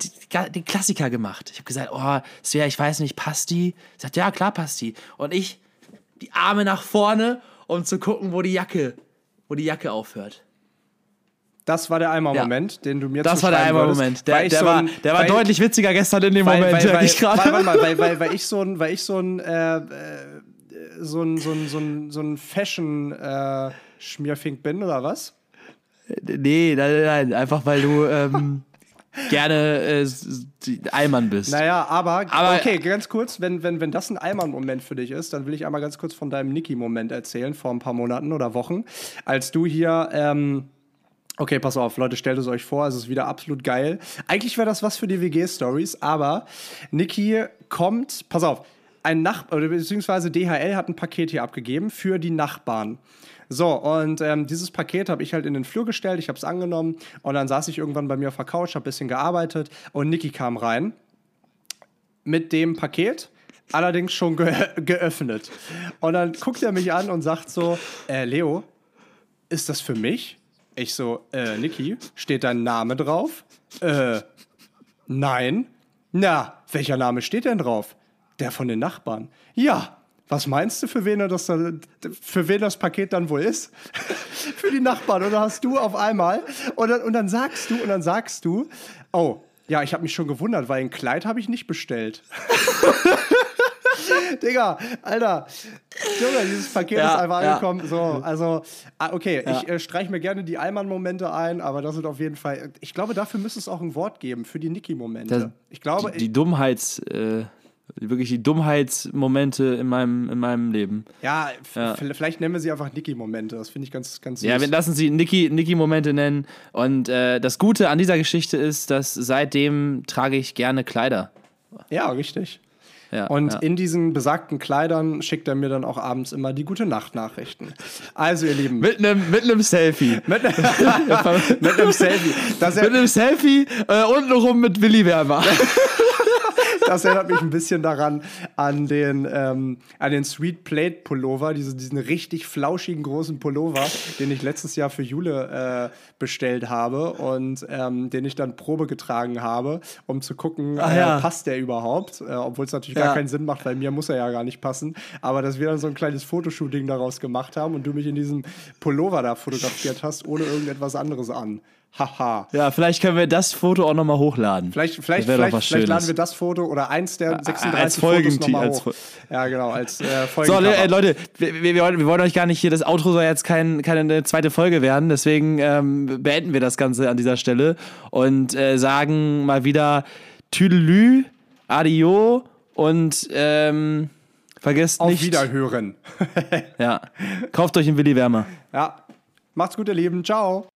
den Klassiker gemacht. Ich habe gesagt, oh, Svea, ich weiß nicht, passt die? Sagt, ja, klar passt die. Und ich die Arme nach vorne, um zu gucken, wo die Jacke, wo die Jacke aufhört. Das war der Eimer-Moment, den du mir Das war der Eimer-Moment. Der, der, so war, der war deutlich witziger gestern in dem weil, Moment, weil, weil, ich gerade. Warte, warte mal, weil, weil, weil ich so ein, weil ich so ein, äh, äh, so ein, so ein, so ein, so ein Fashion-Schmierfink bin, oder was? Nee, nein, nein, einfach weil du ähm, (laughs) gerne äh, Allmann bist. Naja, aber, Aber- okay, ganz kurz, wenn, wenn, wenn das ein Eimer-Moment für dich ist, dann will ich einmal ganz kurz von deinem Niki-Moment erzählen, vor ein paar Monaten oder Wochen, als du hier, ähm, okay, pass auf, Leute, stellt es euch vor, es ist wieder absolut geil. Eigentlich wäre das was für die WG-Stories, aber Niki kommt, pass auf, ein Nachbar, beziehungsweise DHL hat ein Paket hier abgegeben für die Nachbarn. So, und ähm, dieses Paket habe ich halt in den Flur gestellt, ich habe es angenommen und dann saß ich irgendwann bei mir auf der Couch, habe ein bisschen gearbeitet und Niki kam rein mit dem Paket, allerdings schon ge (laughs) geöffnet. Und dann guckt er mich an und sagt so, äh, Leo, ist das für mich? Ich so, äh, Niki, steht dein Name drauf? Äh, nein. Na, welcher Name steht denn drauf? Der von den Nachbarn. Ja. Was meinst du, für wen, das, für wen das Paket dann wohl ist? (laughs) für die Nachbarn. Dann hast du auf einmal, und dann, und dann sagst du, und dann sagst du, oh, ja, ich habe mich schon gewundert, weil ein Kleid habe ich nicht bestellt. (laughs) (laughs) Digga, Alter, Junge, dieses Paket Ja, ist einfach ja. angekommen. So, also, ah, okay, ich äh, streiche mir gerne die Allmann-Momente ein, aber das sind auf jeden Fall, ich glaube, dafür müsste es auch ein Wort geben, für die Niki-Momente. Ich glaube, die, die Dummheits, äh, wirklich die Dummheitsmomente in meinem, in meinem Leben. ja, Ja. vielleicht nennen wir sie einfach Niki-Momente. Das finde ich ganz, ganz süß. Ja, wir lassen sie Niki- Niki-Momente nennen. Und äh, das Gute an dieser Geschichte ist, dass seitdem trage ich gerne Kleider. ja, richtig. Ja, und ja. in diesen besagten Kleidern schickt er mir dann auch abends immer die gute Nacht-Nachrichten. Also, ihr Lieben, Mit einem mit einem Selfie. (laughs) mit, (laughs) mit einem Selfie. Mit einem Selfie äh, untenrum mit Willi Werber. (laughs) das erinnert mich ein bisschen daran an den, ähm, an den Sweet Plate Pullover, diese, diesen richtig flauschigen großen Pullover, den ich letztes Jahr für Jule äh, bestellt habe und ähm, den ich dann Probe getragen habe, um zu gucken, Ah, äh, ja. passt der überhaupt, äh, obwohl es natürlich Ja. gar keinen Sinn macht, weil mir muss er ja gar nicht passen, aber dass wir dann so ein kleines Fotoshooting daraus gemacht haben und du mich in diesem Pullover da fotografiert hast, ohne irgendetwas anderes an. Haha. Ja, vielleicht können wir das Foto auch nochmal hochladen. Vielleicht, vielleicht, vielleicht, vielleicht laden wir das Foto oder eins der 36 als Fotos Folgenti- nochmal als hoch. Fol- ja, genau, als äh, So, äh, Leute, wir, wir, wir, wollen, euch gar nicht hier, das Outro soll jetzt kein, keine zweite Folge werden, deswegen ähm, beenden wir das Ganze an dieser Stelle und äh, sagen mal wieder Tüdelü, Adio und ähm, vergesst Auf nicht, Wiederhören. (laughs) ja, kauft euch einen Willi Wärmer. Ja, macht's gut, ihr Lieben. Ciao.